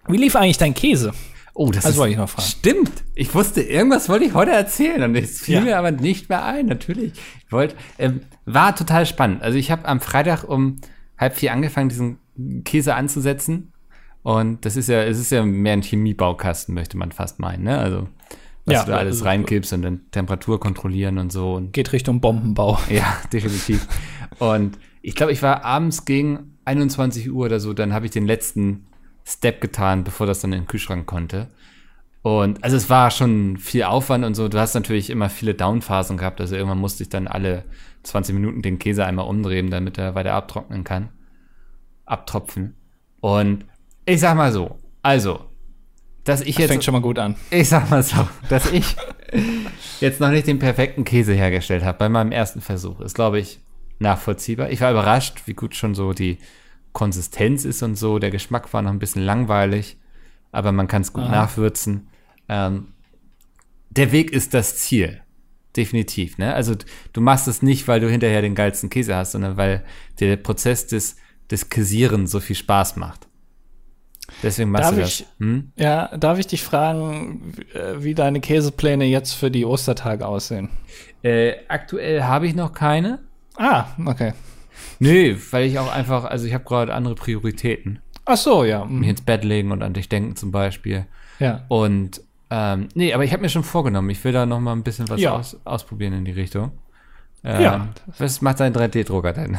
Wie lief eigentlich dein Käse? Oh, das, das ist, wollte ich noch fragen. Stimmt. Ich wusste, irgendwas wollte ich heute erzählen und es fiel ja. mir aber nicht mehr ein. Natürlich. Ich wollte, ähm, war total spannend. Also ich habe am Freitag um halb vier angefangen, diesen Käse anzusetzen. Und das ist ja, es ist ja mehr ein Chemiebaukasten, möchte man fast meinen, ne? Also, was ja, du da alles also, reinkippst und dann Temperatur kontrollieren und so. Und geht Richtung Bombenbau. Ja, definitiv. und ich glaube, ich war abends gegen 21 Uhr oder so, dann habe ich den letzten Step getan, bevor das dann in den Kühlschrank konnte. Und also es war schon viel Aufwand und so. Du hast natürlich immer viele Downphasen gehabt. Also irgendwann musste ich dann alle 20 Minuten den Käse einmal umdrehen, damit er weiter abtrocknen kann. Abtropfen. Und ich sag mal so, also, dass ich das jetzt. fängt schon mal gut an. Ich sag mal so, dass ich jetzt noch nicht den perfekten Käse hergestellt habe bei meinem ersten Versuch, ist, glaube ich, nachvollziehbar. Ich war überrascht, wie gut schon so die Konsistenz ist und so. Der Geschmack war noch ein bisschen langweilig, aber man kann es gut Aha. nachwürzen. Ähm, der Weg ist das Ziel. Definitiv, ne? Also du machst es nicht, weil du hinterher den geilsten Käse hast, sondern weil dir der Prozess des, des Käsieren so viel Spaß macht. Deswegen machst darf du das. Ich, hm? Ja, darf ich dich fragen, wie deine Käsepläne jetzt für die Ostertage aussehen? Äh, aktuell habe ich noch keine. Ah, okay. Nö, weil ich auch einfach, also ich habe gerade andere Prioritäten. Ach so, ja. Mhm. Mich ins Bett legen und an dich denken zum Beispiel. Ja. Und ähm, nee, aber ich habe mir schon vorgenommen, ich will da noch mal ein bisschen was ja. aus, ausprobieren in die Richtung. Ähm, ja. Was macht dein 3D-Drucker denn?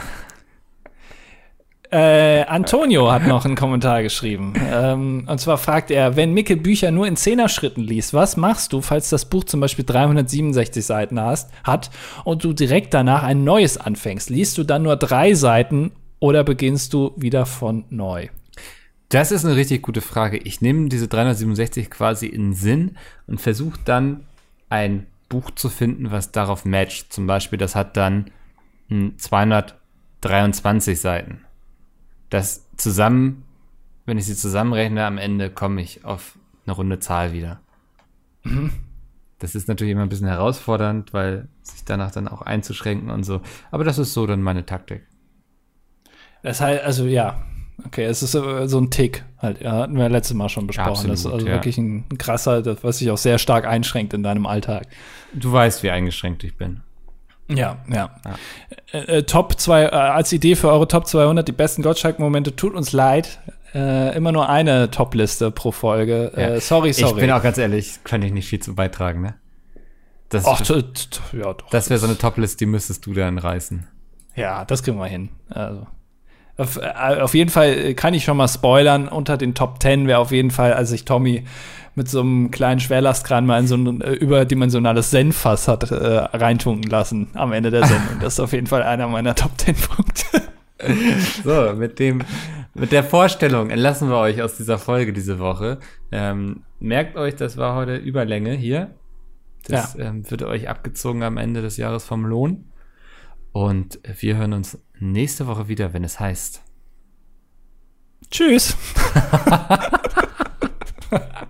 Äh, Antonio hat noch einen Kommentar geschrieben. Ähm, und zwar fragt er, wenn Micke Bücher nur in Zehner-Schritten liest, was machst du, falls das Buch zum Beispiel 367 Seiten hast, hat und du direkt danach ein neues anfängst? Liest du dann nur drei Seiten oder beginnst du wieder von neu? Das ist eine richtig gute Frage. Ich nehme diese 367 quasi in Sinn und versuche dann ein Buch zu finden, was darauf matcht. Zum Beispiel, das hat dann 223 Seiten das zusammen, wenn ich sie zusammenrechne, am Ende komme ich auf eine runde Zahl wieder. Mhm. Das ist natürlich immer ein bisschen herausfordernd, weil sich danach dann auch einzuschränken und so. Aber das ist so dann meine Taktik. Das heißt, also ja, okay, es ist so ein Tick halt. Ja, hatten wir letztes Mal schon besprochen. Absolut, das ist also ja. wirklich ein krasser, das, was sich auch sehr stark einschränkt in deinem Alltag. Du weißt, wie eingeschränkt ich bin. Ja, ja. ja. Äh, äh, Top 2, äh, als Idee für eure Top 200, die besten Gottschalk-Momente, tut uns leid. Äh, immer nur eine Top-Liste pro Folge. Ja. Äh, sorry, sorry. Ich bin auch ganz ehrlich, kann ich nicht viel zu beitragen, ne? Das, Ach, ja, doch. Das wäre so eine Top-Liste, die müsstest du dann reißen. Ja, das kriegen wir hin. Also. Auf, äh, auf, jeden Fall kann ich schon mal spoilern. Unter den Top 10 wäre auf jeden Fall, als ich Tommy mit so einem kleinen Schwerlastkran mal in so ein äh, überdimensionales Senffass hat äh, reintunken lassen am Ende der Sendung. Das ist auf jeden Fall einer meiner Top 10 Punkte. So, mit dem, mit der Vorstellung entlassen wir euch aus dieser Folge diese Woche. Ähm, merkt euch, das war heute Überlänge hier. Das ja. ähm, wird euch abgezogen am Ende des Jahres vom Lohn. Und wir hören uns nächste Woche wieder, wenn es heißt. Tschüss.